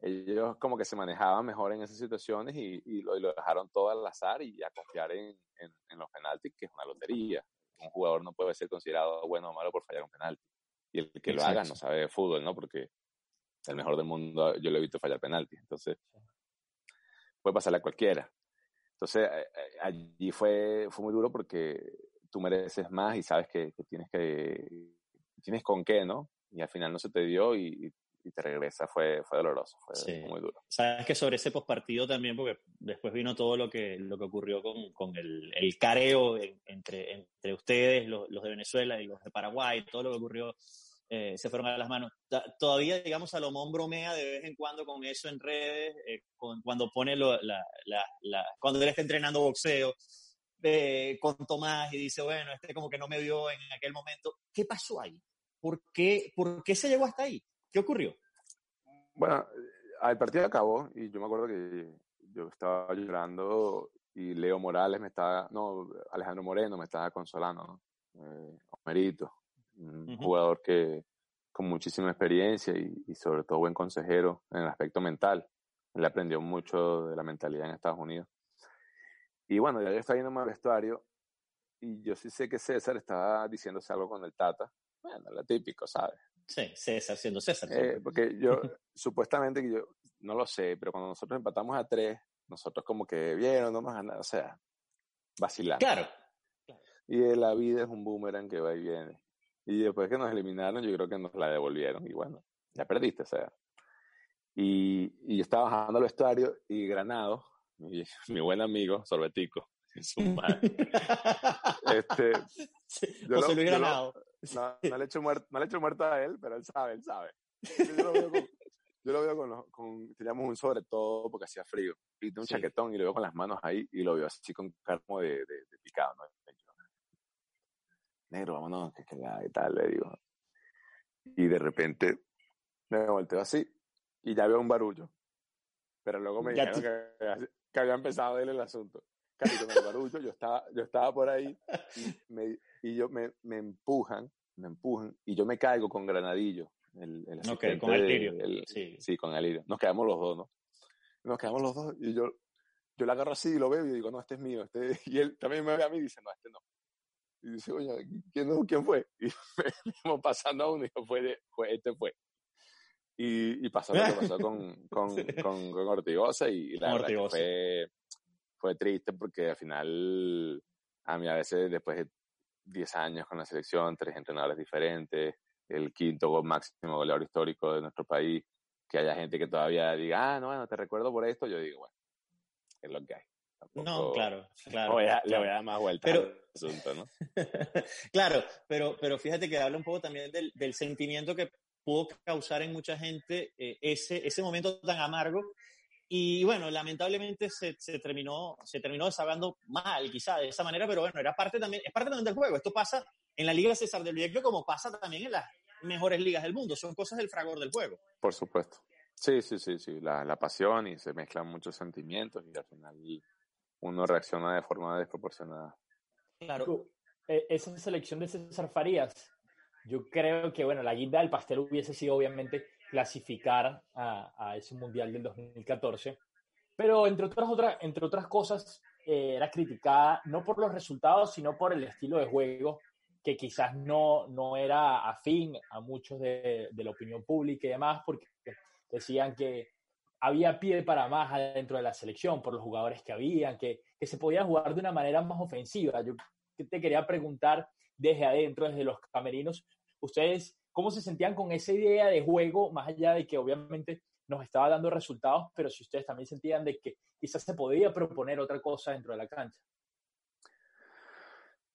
ellos como que se manejaban mejor en esas situaciones y, y, lo, dejaron todo al azar y a confiar en, en, los penaltis, que es una lotería. Un jugador no puede ser considerado bueno o malo por fallar un penalti. Y el que lo haga no sabe de fútbol, ¿no? Porque el mejor del mundo yo lo he visto fallar penalti. Entonces, puede pasarle a cualquiera. Entonces, eh, eh, allí fue, fue muy duro porque tú mereces más y sabes que, tienes que, tienes con qué, ¿no? Y al final no se te dio y, te regresa, fue, fue doloroso, fue muy duro. Sabes que sobre ese postpartido también, porque después vino todo lo que, lo que ocurrió con, con el, el, careo entre, entre ustedes, los, los, de Venezuela y los de Paraguay, todo lo que ocurrió, eh, se fueron a las manos. Todavía, digamos, Salomón bromea de vez en cuando con eso en redes, eh, con, cuando pone lo, la, la, la, cuando él está entrenando boxeo, con Tomás y dice, bueno, este como que no me vio en aquel momento. ¿Qué pasó ahí? ¿Por qué, ¿Por qué se llegó hasta ahí? ¿Qué ocurrió? Bueno, el partido acabó y yo me acuerdo que yo estaba llorando y Leo Morales me estaba, no, Alejandro Moreno me estaba consolando, ¿no? Eh, Omerito, un jugador que con muchísima experiencia y, y, sobre todo buen consejero en el aspecto mental. Él aprendió mucho de la mentalidad en Estados Unidos. Y bueno, ya yo estaba yendo al vestuario y yo sí sé que César estaba diciéndose algo con el Tata. Bueno, lo típico, ¿sabes? Sí, César siendo César. Eh, porque yo, supuestamente, que yo no lo sé, pero cuando nosotros empatamos a tres, nosotros como que vieron, no nos han, o sea, vacilando. Claro. Y la vida es un boomerang que va y viene. Y después que nos eliminaron, yo creo que nos la devolvieron. Y bueno, ya perdiste, o sea. Y, y yo estaba bajando al vestuario y Granado, *laughs* mi, buen amigo, Sorbetico, *laughs* su *laughs* madre. este, yo José Luis Granado. no, no, le echo muerto, no le echo a él, pero él sabe, él sabe. Yo lo veo con, yo lo veo con, con, teníamos un sobre todo porque hacía frío, y un chaquetón y lo veo con las manos ahí y lo veo así con carmo de, de, de picado, ¿no? Negro, vámonos, que, que y tal, le digo. Y de repente me volteo así y ya veo un barullo Pero luego me dijeron que, que, había empezado él el asunto. Casi con el barullo, yo estaba, yo estaba por ahí y, me, y yo me, me, empujan, me empujan y yo me caigo con Granadillo. El, el okay, con sí. sí, con el lirio. Nos quedamos los dos, ¿no? Nos quedamos los dos y yo, yo la agarro así y lo veo y digo, no, este es mío. Este... Y él también me ve a mí y dice, no, este no. Y dice, oye, ¿quién, ¿quién fue? Y *laughs* me pasando a uno y yo, fue, fue, este fue. Y, y pasó lo que pasó con, *laughs* con, con, con Ortigosa y, la verdad que fue, fue triste porque al final a mí a veces después de 10 años con la selección, tres entrenadores diferentes, el quinto gol máximo goleador histórico de nuestro país, que haya gente que todavía diga, ah, no, bueno, te recuerdo por esto, yo digo, bueno, es lo que hay. no, claro, *laughs* claro. Le voy a dar más vueltas pero, al asunto, ¿no? *laughs* claro, pero, pero fíjate que habla un poco también del, del sentimiento que pudo causar en mucha gente eh, ese, ese momento tan amargo. Y bueno, lamentablemente se, se, terminó, se terminó desahogando mal, quizá de esa manera, pero bueno, era parte también, es parte también del juego. Esto pasa en la Liga César del Viejo como pasa también en las mejores ligas del mundo. Son cosas del fragor del juego. Por supuesto. Sí, sí, sí, sí. La, la pasión y se mezclan muchos sentimientos y al final uno reacciona de forma desproporcionada. Claro. E, esa selección de César Farías, yo creo que, bueno, la guinda del pastel hubiese sido obviamente clasificar a, a ese Mundial del 2014, pero entre otras, entre otras cosas eh, era criticada no por los resultados, sino por el estilo de juego que quizás no, no era afín a muchos de, de la opinión pública y demás, porque decían que había pie para más adentro de la selección por los jugadores que habían, que, que se podía jugar de una manera más ofensiva. Yo te quería preguntar desde adentro, desde los camerinos, ustedes cómo se sentían con esa idea de juego, más allá de que obviamente nos estaba dando resultados, pero si ustedes también sentían de que quizás se podía proponer otra cosa dentro de la cancha.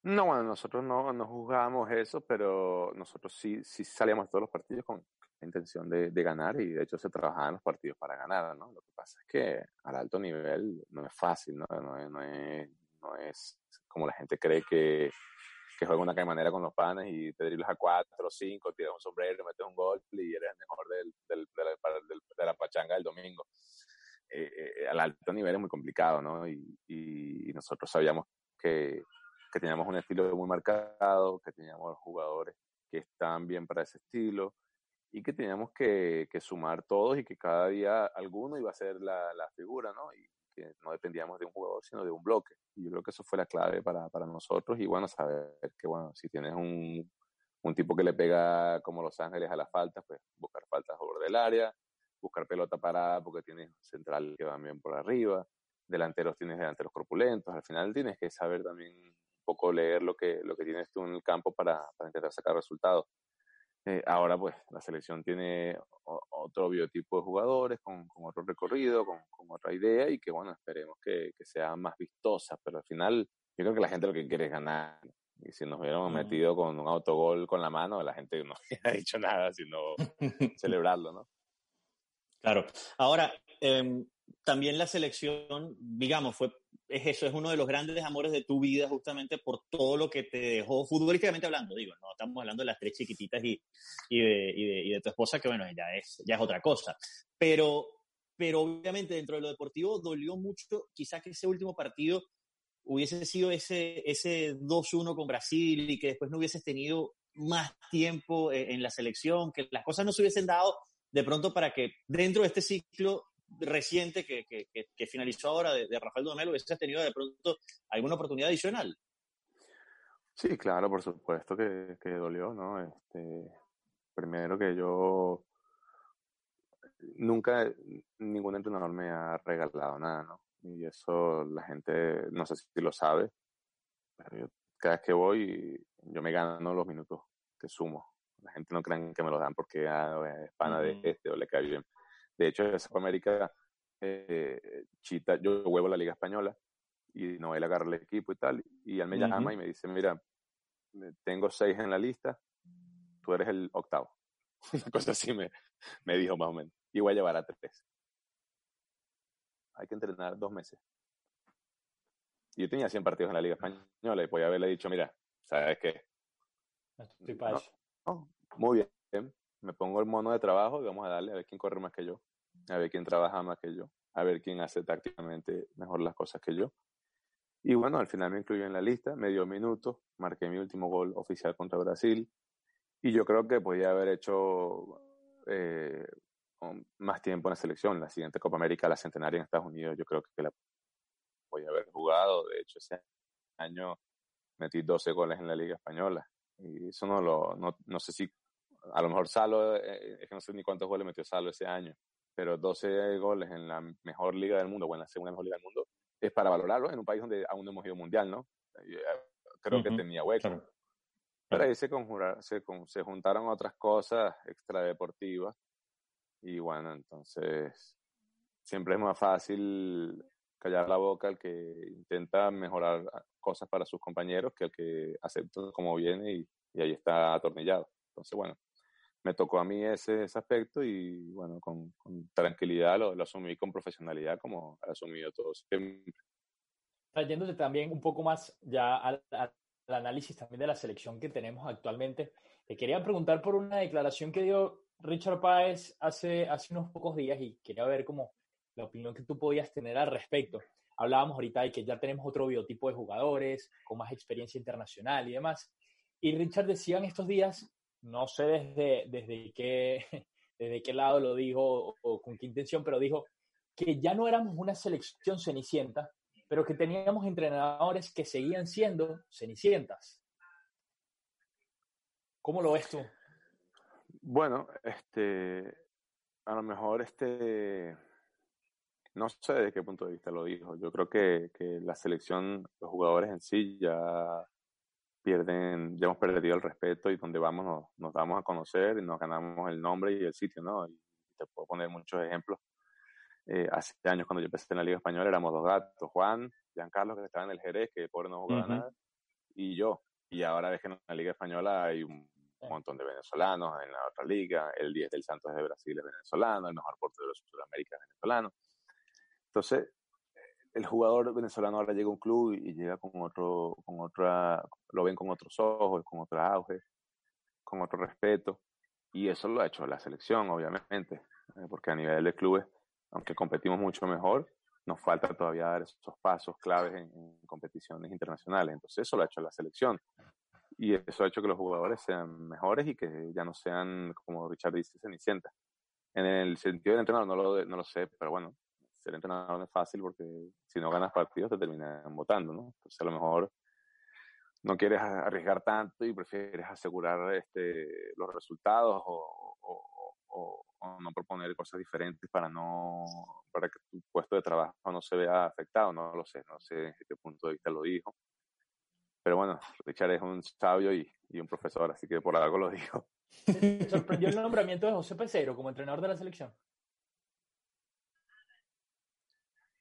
No, bueno, nosotros no, no juzgábamos eso, pero nosotros sí, sí salíamos todos los partidos con intención de, de, ganar y de hecho se trabajaban los partidos para ganar, ¿no? Lo que pasa es que al alto nivel no es fácil, ¿no? No no es, no es como la gente cree que, que juega una manera con los panes y te driblas a cuatro cinco, tiras un sombrero, metes un gol y eres el mejor del, del, de, la, de, la, pachanga del domingo. Eh, eh, al alto nivel es muy complicado, ¿no? Y, y nosotros sabíamos que, que, teníamos un estilo muy marcado, que teníamos jugadores que estaban bien para ese estilo y que teníamos que, que sumar todos y que cada día alguno iba a ser la, la figura, ¿no? Y, no dependíamos de un jugador, sino de un bloque. Y yo creo que eso fue la clave para, para nosotros. Y bueno, saber que, bueno, si tienes un, un tipo que le pega como Los Ángeles a la falta, pues buscar faltas sobre del área, buscar pelota parada porque tienes central que van bien por arriba, delanteros tienes delanteros corpulentos. Al final tienes que saber también un poco leer lo que, lo que tienes tú en el campo para, para intentar sacar resultados. Eh, ahora pues la selección tiene otro biotipo de jugadores, con, con otro recorrido, con, con, otra idea y que bueno, esperemos que, que, sea más vistosa, pero al final yo creo que la gente lo que quiere es ganar. Y si nos hubiéramos metido con un autogol con la mano, la gente no *laughs* hubiera dicho nada, sino *laughs* celebrarlo, ¿no? Claro. Ahora, eh, también la selección, digamos, fue es eso, es uno de los grandes amores de tu vida justamente por todo lo que te dejó futbolísticamente hablando, digo, no estamos hablando de las tres chiquititas y, y, de, y, de, y de, tu esposa, que bueno, ya es, ya es otra cosa, pero, pero obviamente dentro de lo deportivo dolió mucho quizás que ese último partido hubiese sido ese, ese 2-1 con Brasil y que después no hubieses tenido más tiempo en, en la selección, que las cosas no se hubiesen dado de pronto para que dentro de este ciclo reciente que, que, que, finalizó ahora de, de Rafael Dudamel, ¿hubieses tenido de pronto alguna oportunidad adicional? Sí, claro, por supuesto que, que dolió, ¿no? Este, primero que yo nunca ningún entrenador me ha regalado nada, ¿no? Y eso la gente, no sé si lo sabe, pero yo, cada vez que voy, yo me gano los minutos que sumo. La gente no cree que me los dan porque ah, es pana de este o le cae bien. De hecho, en Copa América, eh, Chita, yo huevo la Liga Española y Noel agarra el equipo y tal, y él me uh -huh. llama y me dice, mira, tengo seis en la lista, tú eres el octavo. *laughs* Una cosa así me, me dijo más o menos. Y voy a llevar a tres. Hay que entrenar dos meses. Y yo tenía 100 partidos en la Liga Española y podía haberle dicho, mira, ¿sabes qué? No. No, muy bien, me pongo el mono de trabajo y vamos a darle a ver quién corre más que yo, a ver quién trabaja más que yo, a ver quién hace tácticamente mejor las cosas que yo. Y bueno, al final me incluyó en la lista, medio minuto, marqué mi último gol oficial contra Brasil y yo creo que podía haber hecho eh, más tiempo en la selección. La siguiente Copa América, la centenaria en Estados Unidos, yo creo que la podía haber jugado. De hecho, ese año metí 12 goles en la Liga Española. Y eso no lo, no, no sé si, a lo mejor Salo, eh, es que no sé ni cuántos goles metió Salo ese año, pero 12 goles en la mejor liga del mundo, o en la segunda mejor liga del mundo, es para valorarlo en un país donde aún no hemos ido mundial, ¿no? Eh, creo que tenía hueco. Pero ahí se, conjura, se, se juntaron otras cosas extradeportivas y bueno, entonces siempre es más fácil callar la boca el que intenta mejorar cosas para sus compañeros que el que acepta como viene y, ahí está atornillado. Entonces, bueno, me tocó a mí ese, ese aspecto y bueno, con, tranquilidad lo, asumí con profesionalidad como he asumido todo siempre. Trayéndote también un poco más ya al, análisis también de la selección que tenemos actualmente, te quería preguntar por una declaración que dio Richard Páez hace, hace unos pocos días y quería ver cómo la opinión que tú podías tener al respecto. Hablábamos ahorita de que ya tenemos otro biotipo de jugadores con más experiencia internacional y demás. Y Richard decía en estos días, no sé desde, desde, qué, *laughs* desde qué lado lo dijo o, con qué intención, pero dijo que ya no éramos una selección cenicienta, pero que teníamos entrenadores que seguían siendo cenicientas. ¿Cómo lo ves tú? Bueno, este, a lo mejor este, no sé de qué punto de vista lo dijo. Yo creo que, que la selección, los jugadores en sí ya pierden, ya hemos perdido el respeto y donde vamos nos, nos damos a conocer y nos ganamos el nombre y el sitio, ¿no? Y te puedo poner muchos ejemplos. Eh, hace años cuando yo empecé en la Liga Española éramos dos gatos, Juan, Giancarlo que estaba en el Jerez, que pobre no jugaba nada, y yo. Y ahora ves que en la Liga Española hay un montón de venezolanos en la otra liga, el 10 del Santos de Brasil es venezolano, el mejor portero de Sudamérica es venezolano. Entonces, el jugador venezolano ahora llega a un club y llega con otro, con otra, lo ven con otros ojos, con otro auge, con otro respeto. Y eso lo ha hecho la selección, obviamente, eh, porque a nivel de clubes, aunque competimos mucho mejor, nos falta todavía dar esos pasos claves en, competiciones internacionales. Entonces eso lo ha hecho la selección. Y eso ha hecho que los jugadores sean mejores y que ya no sean, como Richard dice, cenicientas. En el sentido del entrenador no lo, no lo sé, pero bueno, ser entrenador no es fácil porque si no ganas partidos te terminan votando, ¿no? Entonces a lo mejor no quieres arriesgar tanto y prefieres asegurar este, los resultados o, o, no proponer cosas diferentes para no para que tu puesto de trabajo no se vea afectado, no lo sé, no sé de qué punto de vista lo dijo. Pero bueno, Richard es un sabio y, y un profesor, así que por algo lo dijo. *laughs* sorprendió el nombramiento de José Pesero como entrenador de la selección?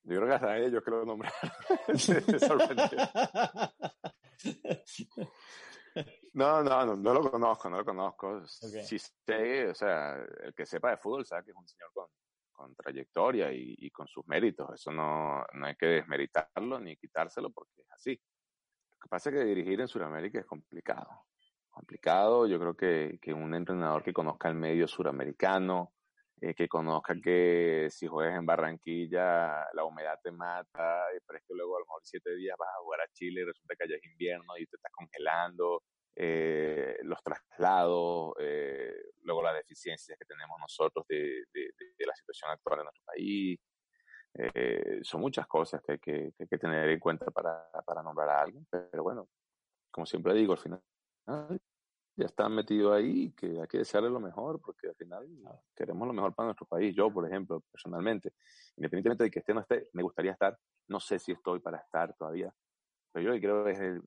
Yo creo que hasta ellos que lo nombraron. *laughs* *laughs* no, no, no, no, lo conozco, no lo conozco. Sí sé, o sea, el que sepa de fútbol sabe que es un señor con, con trayectoria y, y, con sus méritos. Eso no, no hay que desmeritarlo ni quitárselo porque es así. Lo que pasa es que dirigir en Sudamérica es complicado. Complicado, yo creo que, que un entrenador que conozca el medio suramericano, eh, que conozca que si juegas en Barranquilla la humedad te mata, pero es que luego a lo mejor siete días vas a jugar a Chile y resulta que allá es invierno y te estás congelando, eh, los traslados, eh, luego las deficiencias que tenemos nosotros de, de, la situación actual de nuestro país. son muchas cosas que hay que, que hay que, tener en cuenta para, para nombrar a alguien, pero bueno, como siempre digo, al final ya están metidos ahí que hay que desearle lo mejor porque al final queremos lo mejor para nuestro país. Yo, por ejemplo, personalmente, independientemente de que esté o no esté, me gustaría estar. No sé si estoy para estar todavía, pero yo creo que es el,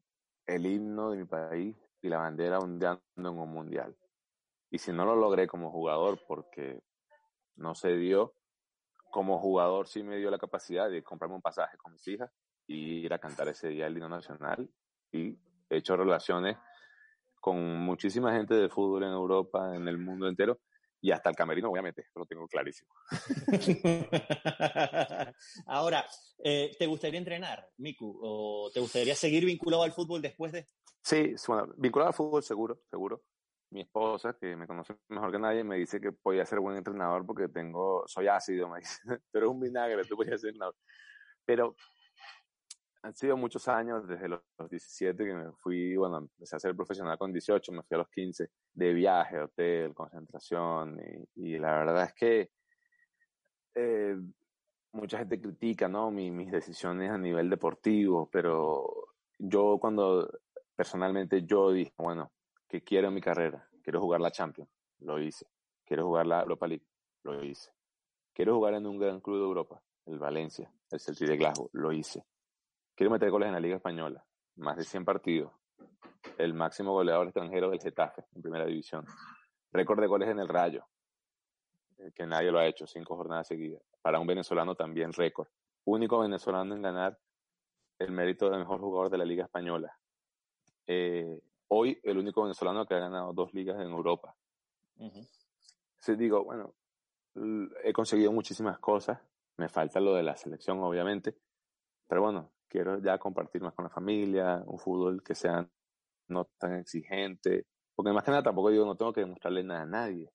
el himno de mi país y la bandera ondeando en un mundial. Y si no lo logré como jugador porque no se dio, como jugador sí me dio la capacidad de comprarme un pasaje con mis hijas y ir a cantar ese día el himno nacional y he hecho relaciones con muchísima gente de fútbol en Europa, en el mundo entero, y hasta el camerino, obviamente, lo tengo clarísimo. *laughs* Ahora, eh, ¿te gustaría entrenar, Miku? ¿O te gustaría seguir vinculado al fútbol después de...? Sí, bueno, vinculado al fútbol seguro, seguro. mi esposa, que me conoce mejor que nadie, me dice que podía ser buen entrenador porque tengo, soy ácido, me dice, *laughs* pero es un vinagre, tú podías ser entrenador. Pero han sido muchos años, desde los, 17 que me fui, bueno, empecé a ser profesional con 18, me fui a los 15, de viaje, hotel, concentración, y, la verdad es que eh, mucha gente critica, ¿no? mis decisiones a nivel deportivo, pero yo cuando personalmente yo dije, bueno, ¿qué quiero en mi carrera? Quiero jugar la Champions, lo hice. Quiero jugar la Europa League, lo hice. Quiero jugar en un gran club de Europa, el Valencia, el Celtic de Glasgow, lo hice. Quiero meter goles en la Liga Española, más de 100 partidos. El máximo goleador extranjero del Getafe, en primera división. Récord de goles en el Rayo, eh, que nadie lo ha hecho, cinco jornadas seguidas. Para un venezolano también récord. Único venezolano en ganar el mérito de mejor jugador de la Liga Española. Eh, hoy el único venezolano que ha ganado dos ligas en Europa. Uh digo, bueno, he conseguido muchísimas cosas. Me falta lo de la selección, obviamente. Pero bueno, quiero ya compartir más con la familia, un fútbol que sea no tan exigente, porque más que nada tampoco digo, no tengo que demostrarle nada a nadie.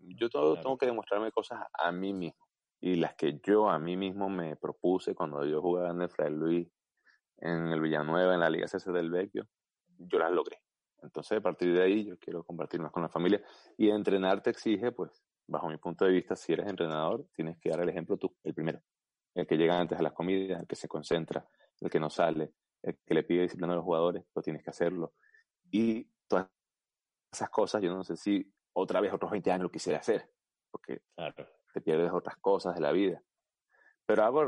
Yo todo, tengo que demostrarme cosas a mí mismo. Y las que yo a mí mismo me propuse cuando yo jugaba en el Fray Luis, en el Villanueva, en la Liga CC del Vecchio, yo las logré. Entonces, a partir de ahí, yo quiero compartir más con la familia. Y entrenar te exige, pues, bajo mi punto de vista, si eres entrenador, tienes que dar el ejemplo tú, el primero. El que llega antes a las comidas, el que se concentra, el que no sale, el que le pide disciplina a los jugadores, lo tienes que hacerlo. Y todas esas cosas, yo no sé si otra vez otros 20 años lo quisiera hacer, porque te pierdes otras cosas de la vida. Pero hago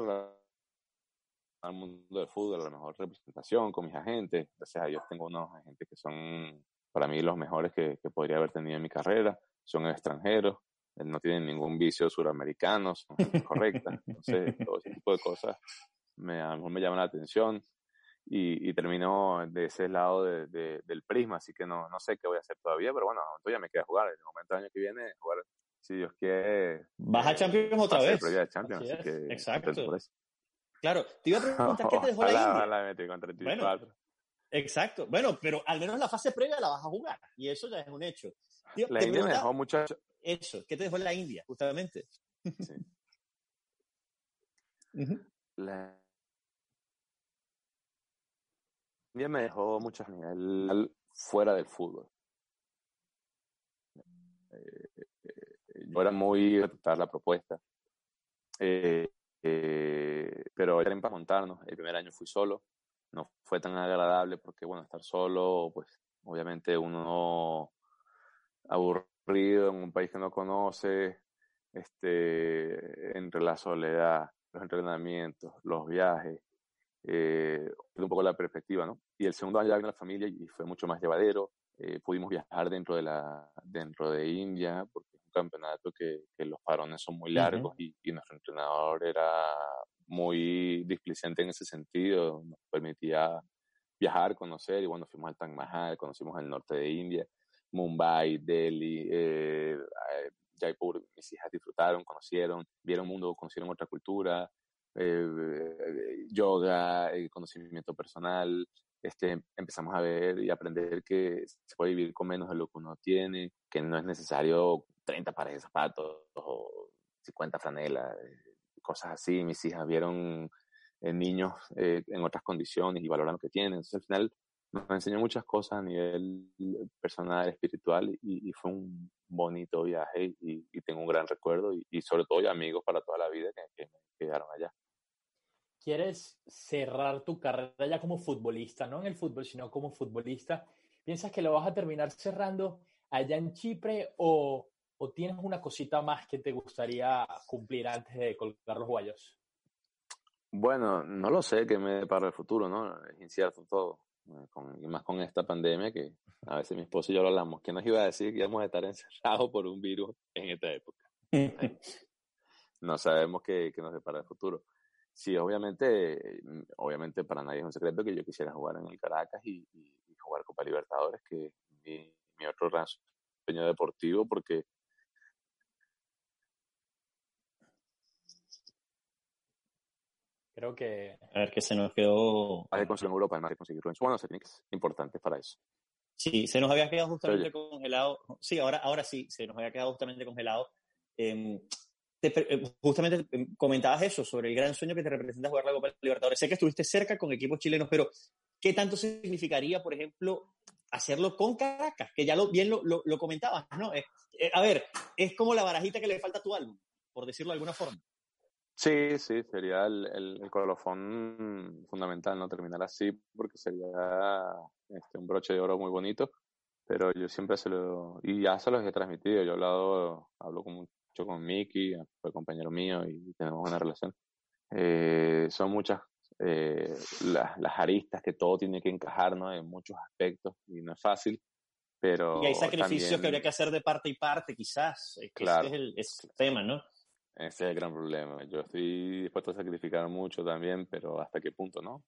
al mundo del fútbol la mejor representación con mis agentes. O sea, yo tengo unos agentes que son para mí los mejores que, que podría haber tenido en mi carrera. Son extranjeros, no tienen ningún vicio suramericano, son correctas. Entonces, todo ese tipo de cosas me, a lo mejor me llama la atención y, y termino de ese lado de, del prisma, así que no, no sé qué voy a hacer todavía, pero bueno, ya me queda jugar. En el momento del año que viene, jugar, si Dios quiere. Vas a Champions otra vez. Champions, así, que Exacto. Claro, te iba a *laughs* preguntar qué te dejó la India. con 34. Bueno, exacto. Bueno, pero al menos la fase previa la vas a jugar y eso ya es un hecho. la India me dejó mucho. Eso, ¿qué te dejó la India, justamente? Sí. *laughs* La me dejó mucho nivel fuera del fútbol. Eh, eh, yo era muy aceptar la propuesta. Eh, pero era para montarnos. El primer año fui solo. No fue tan agradable porque, bueno, estar solo, pues obviamente uno aburrido en un país que no conoce, este, entre la soledad, los entrenamientos, los viajes, eh, un poco la perspectiva, ¿no? Y el segundo año ya vino la familia y fue mucho más llevadero. Eh, pudimos viajar dentro de, la, dentro de India, porque es un campeonato que, que los parones son muy largos y, y, nuestro entrenador era muy displicente en ese sentido, nos permitía viajar, conocer, y bueno, fuimos al Taj Mahal, conocimos el norte de India, Mumbai, Delhi, eh, eh Jaipur, mis hijas disfrutaron, conocieron, vieron mundo, conocieron otra cultura, eh, yoga, eh, conocimiento personal, este, empezamos a ver y aprender que se puede vivir con menos de lo que uno tiene, que no es necesario 30 pares de zapatos o 50 franelas, eh, cosas así. Mis hijas vieron niños en otras condiciones y valoran lo que tienen. Entonces, al final, nos enseñó muchas cosas a nivel personal, espiritual y, fue un bonito viaje y, tengo un gran recuerdo y, sobre todo amigos para toda la vida que, que me quedaron allá quieres cerrar tu carrera ya como futbolista, no en el fútbol, sino como futbolista, ¿piensas que lo vas a terminar cerrando allá en Chipre o, o tienes una cosita más que te gustaría cumplir antes de colgar los guayos? Bueno, no lo sé qué me para el futuro, ¿no? Es incierto todo. Eh, con, y más con esta pandemia que a veces mi esposo y yo lo hablamos. ¿Quién nos iba a decir que íbamos a estar encerrados por un virus en esta época? *laughs* no sabemos qué, qué nos depara el futuro. Sí, obviamente, mm, obviamente para nadie es un secreto que yo quisiera jugar en el Caracas y, jugar Copa Libertadores, que es mi, mi otro gran sueño deportivo, porque Creo que. A ver, que se nos quedó. Más de conseguir en Europa, además de conseguirlo en Bueno, es importante para eso. Sí, se nos había quedado justamente congelado. Sí, ahora, ahora sí, se nos había quedado justamente congelado. Eh, justamente em, comentabas eso sobre el gran sueño que te representa jugar la Copa Libertadores. Sé que estuviste cerca con equipos chilenos, pero ¿qué tanto significaría, por ejemplo, hacerlo con Caracas? Que ya lo, bien lo, lo, comentabas, ¿no? Eh, eh, a ver, es como la barajita que le falta a tu álbum, por decirlo de alguna forma. Sí, sí, sería el, el, colofón fundamental, ¿no? Terminar así, porque sería este, un broche de oro muy bonito, pero yo siempre se lo, y ya se los he transmitido, yo he hablado, hablo con, mucho con Mickey, fue compañero mío y tenemos una relación. Eh, son muchas eh, las, las, aristas que todo tiene que encajar, ¿no? En muchos aspectos y no es fácil, pero... Y hay sacrificios que habría que hacer de parte y parte, quizás, claro. ese es el, es el tema, ¿no? Ese es el gran problema. Yo estoy dispuesto a sacrificar mucho también, pero ¿hasta qué punto, no?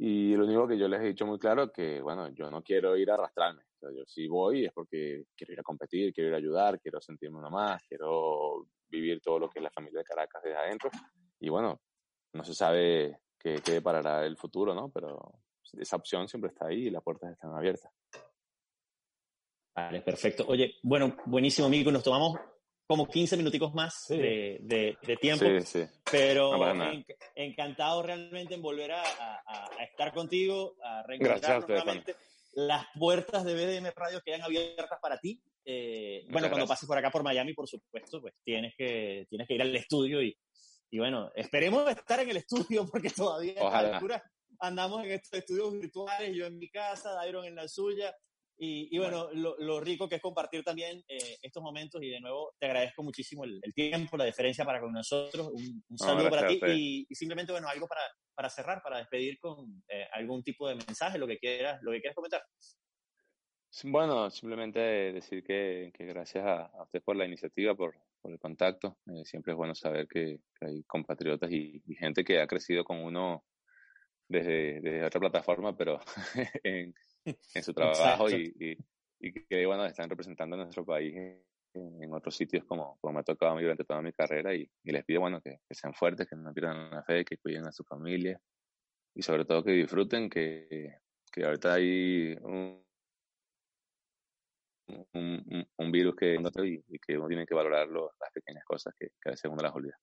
Y lo único que yo les he dicho muy claro es que, bueno, yo no quiero ir a arrastrarme. O sea, yo si voy es porque quiero ir a competir, quiero ir a ayudar, quiero sentirme uno más, quiero vivir todo lo que es la familia de Caracas desde adentro. Y bueno, no se sabe qué, qué deparará el futuro, ¿no? Pero esa opción siempre está ahí y las puertas están abiertas. Vale, perfecto. Oye, bueno, buenísimo, amigo. Nos tomamos como 15 minuticos más de, de, tiempo. Sí, sí. Pero encantado realmente en volver a, a, estar contigo, a reencontrarnos nuevamente. Las puertas de BDM Radio quedan abiertas para ti. Eh, bueno, cuando pases por acá por Miami, por supuesto, pues tienes que, tienes que ir al estudio y, y bueno, esperemos estar en el estudio *laughs* porque todavía a esta altura andamos en estos estudios virtuales, yo en mi casa, Dairon en la suya. Y, bueno, lo, rico que es compartir también eh, estos momentos y de nuevo te agradezco muchísimo el, tiempo, la diferencia para con nosotros. Un, saludo para ti y, simplemente, bueno, algo para, para cerrar, para despedir con eh, algún tipo de mensaje, lo que quieras, lo que quieras comentar. Bueno, simplemente decir que, que gracias a, usted por la iniciativa, por, por el contacto. Eh, siempre es bueno saber que, hay compatriotas y, gente que ha crecido con uno desde, desde otra plataforma, pero *laughs* en, en su *laughs* trabajo y, y, que bueno, están representando a nuestro país en, otros sitios como, como me ha tocado a mí durante toda mi carrera y, les pido bueno que, sean fuertes, que no pierdan la fe, que cuiden a su familia y sobre todo que disfruten, que, que ahorita hay un, un, un, virus que y, y, que uno tiene que valorar las pequeñas cosas que, que a veces uno las olvida.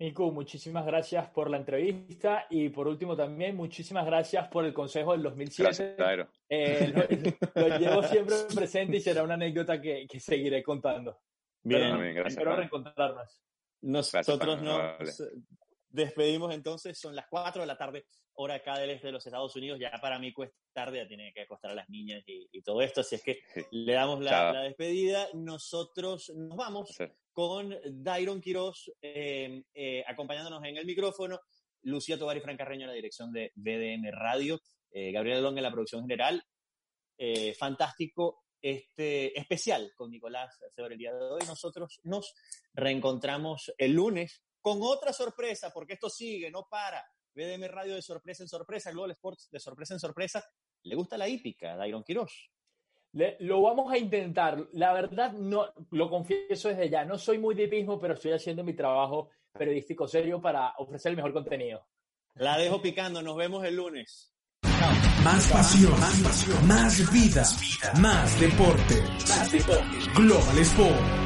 Nico, muchísimas gracias por la entrevista. Y por último también muchísimas gracias por el consejo del 2007. Gracias, eh, *laughs* lo, llevo siempre presente y será una anécdota que, que seguiré contando. Bien, gracias, espero reencontrarnos. Nosotros nos despedimos entonces, son las 4 de la tarde, hora acá del este de los Estados Unidos, ya para mí cuesta tarde, ya tiene que acostar a las niñas y, todo esto, así es que le damos la, despedida. Nosotros nos vamos con Dairon Quiroz eh, eh, acompañándonos en el micrófono, Lucía Tobar y Fran Carreño en la dirección de BDM Radio, eh, Gabriel Long en la producción general. fantástico este especial con Nicolás sobre el día de hoy. Nosotros nos reencontramos el lunes con otra sorpresa, porque esto sigue, no para. BDM Radio de sorpresa en sorpresa, Global Sports de sorpresa en sorpresa. ¿Le gusta la hípica, Dairon Lo vamos a intentar. La verdad, no, lo confieso desde ya, no soy muy de pero estoy haciendo mi trabajo periodístico serio para ofrecer el mejor contenido. La dejo picando, nos vemos el lunes. Más pasión, más, pasión, más vida, más deporte. Más deporte. Global Sport.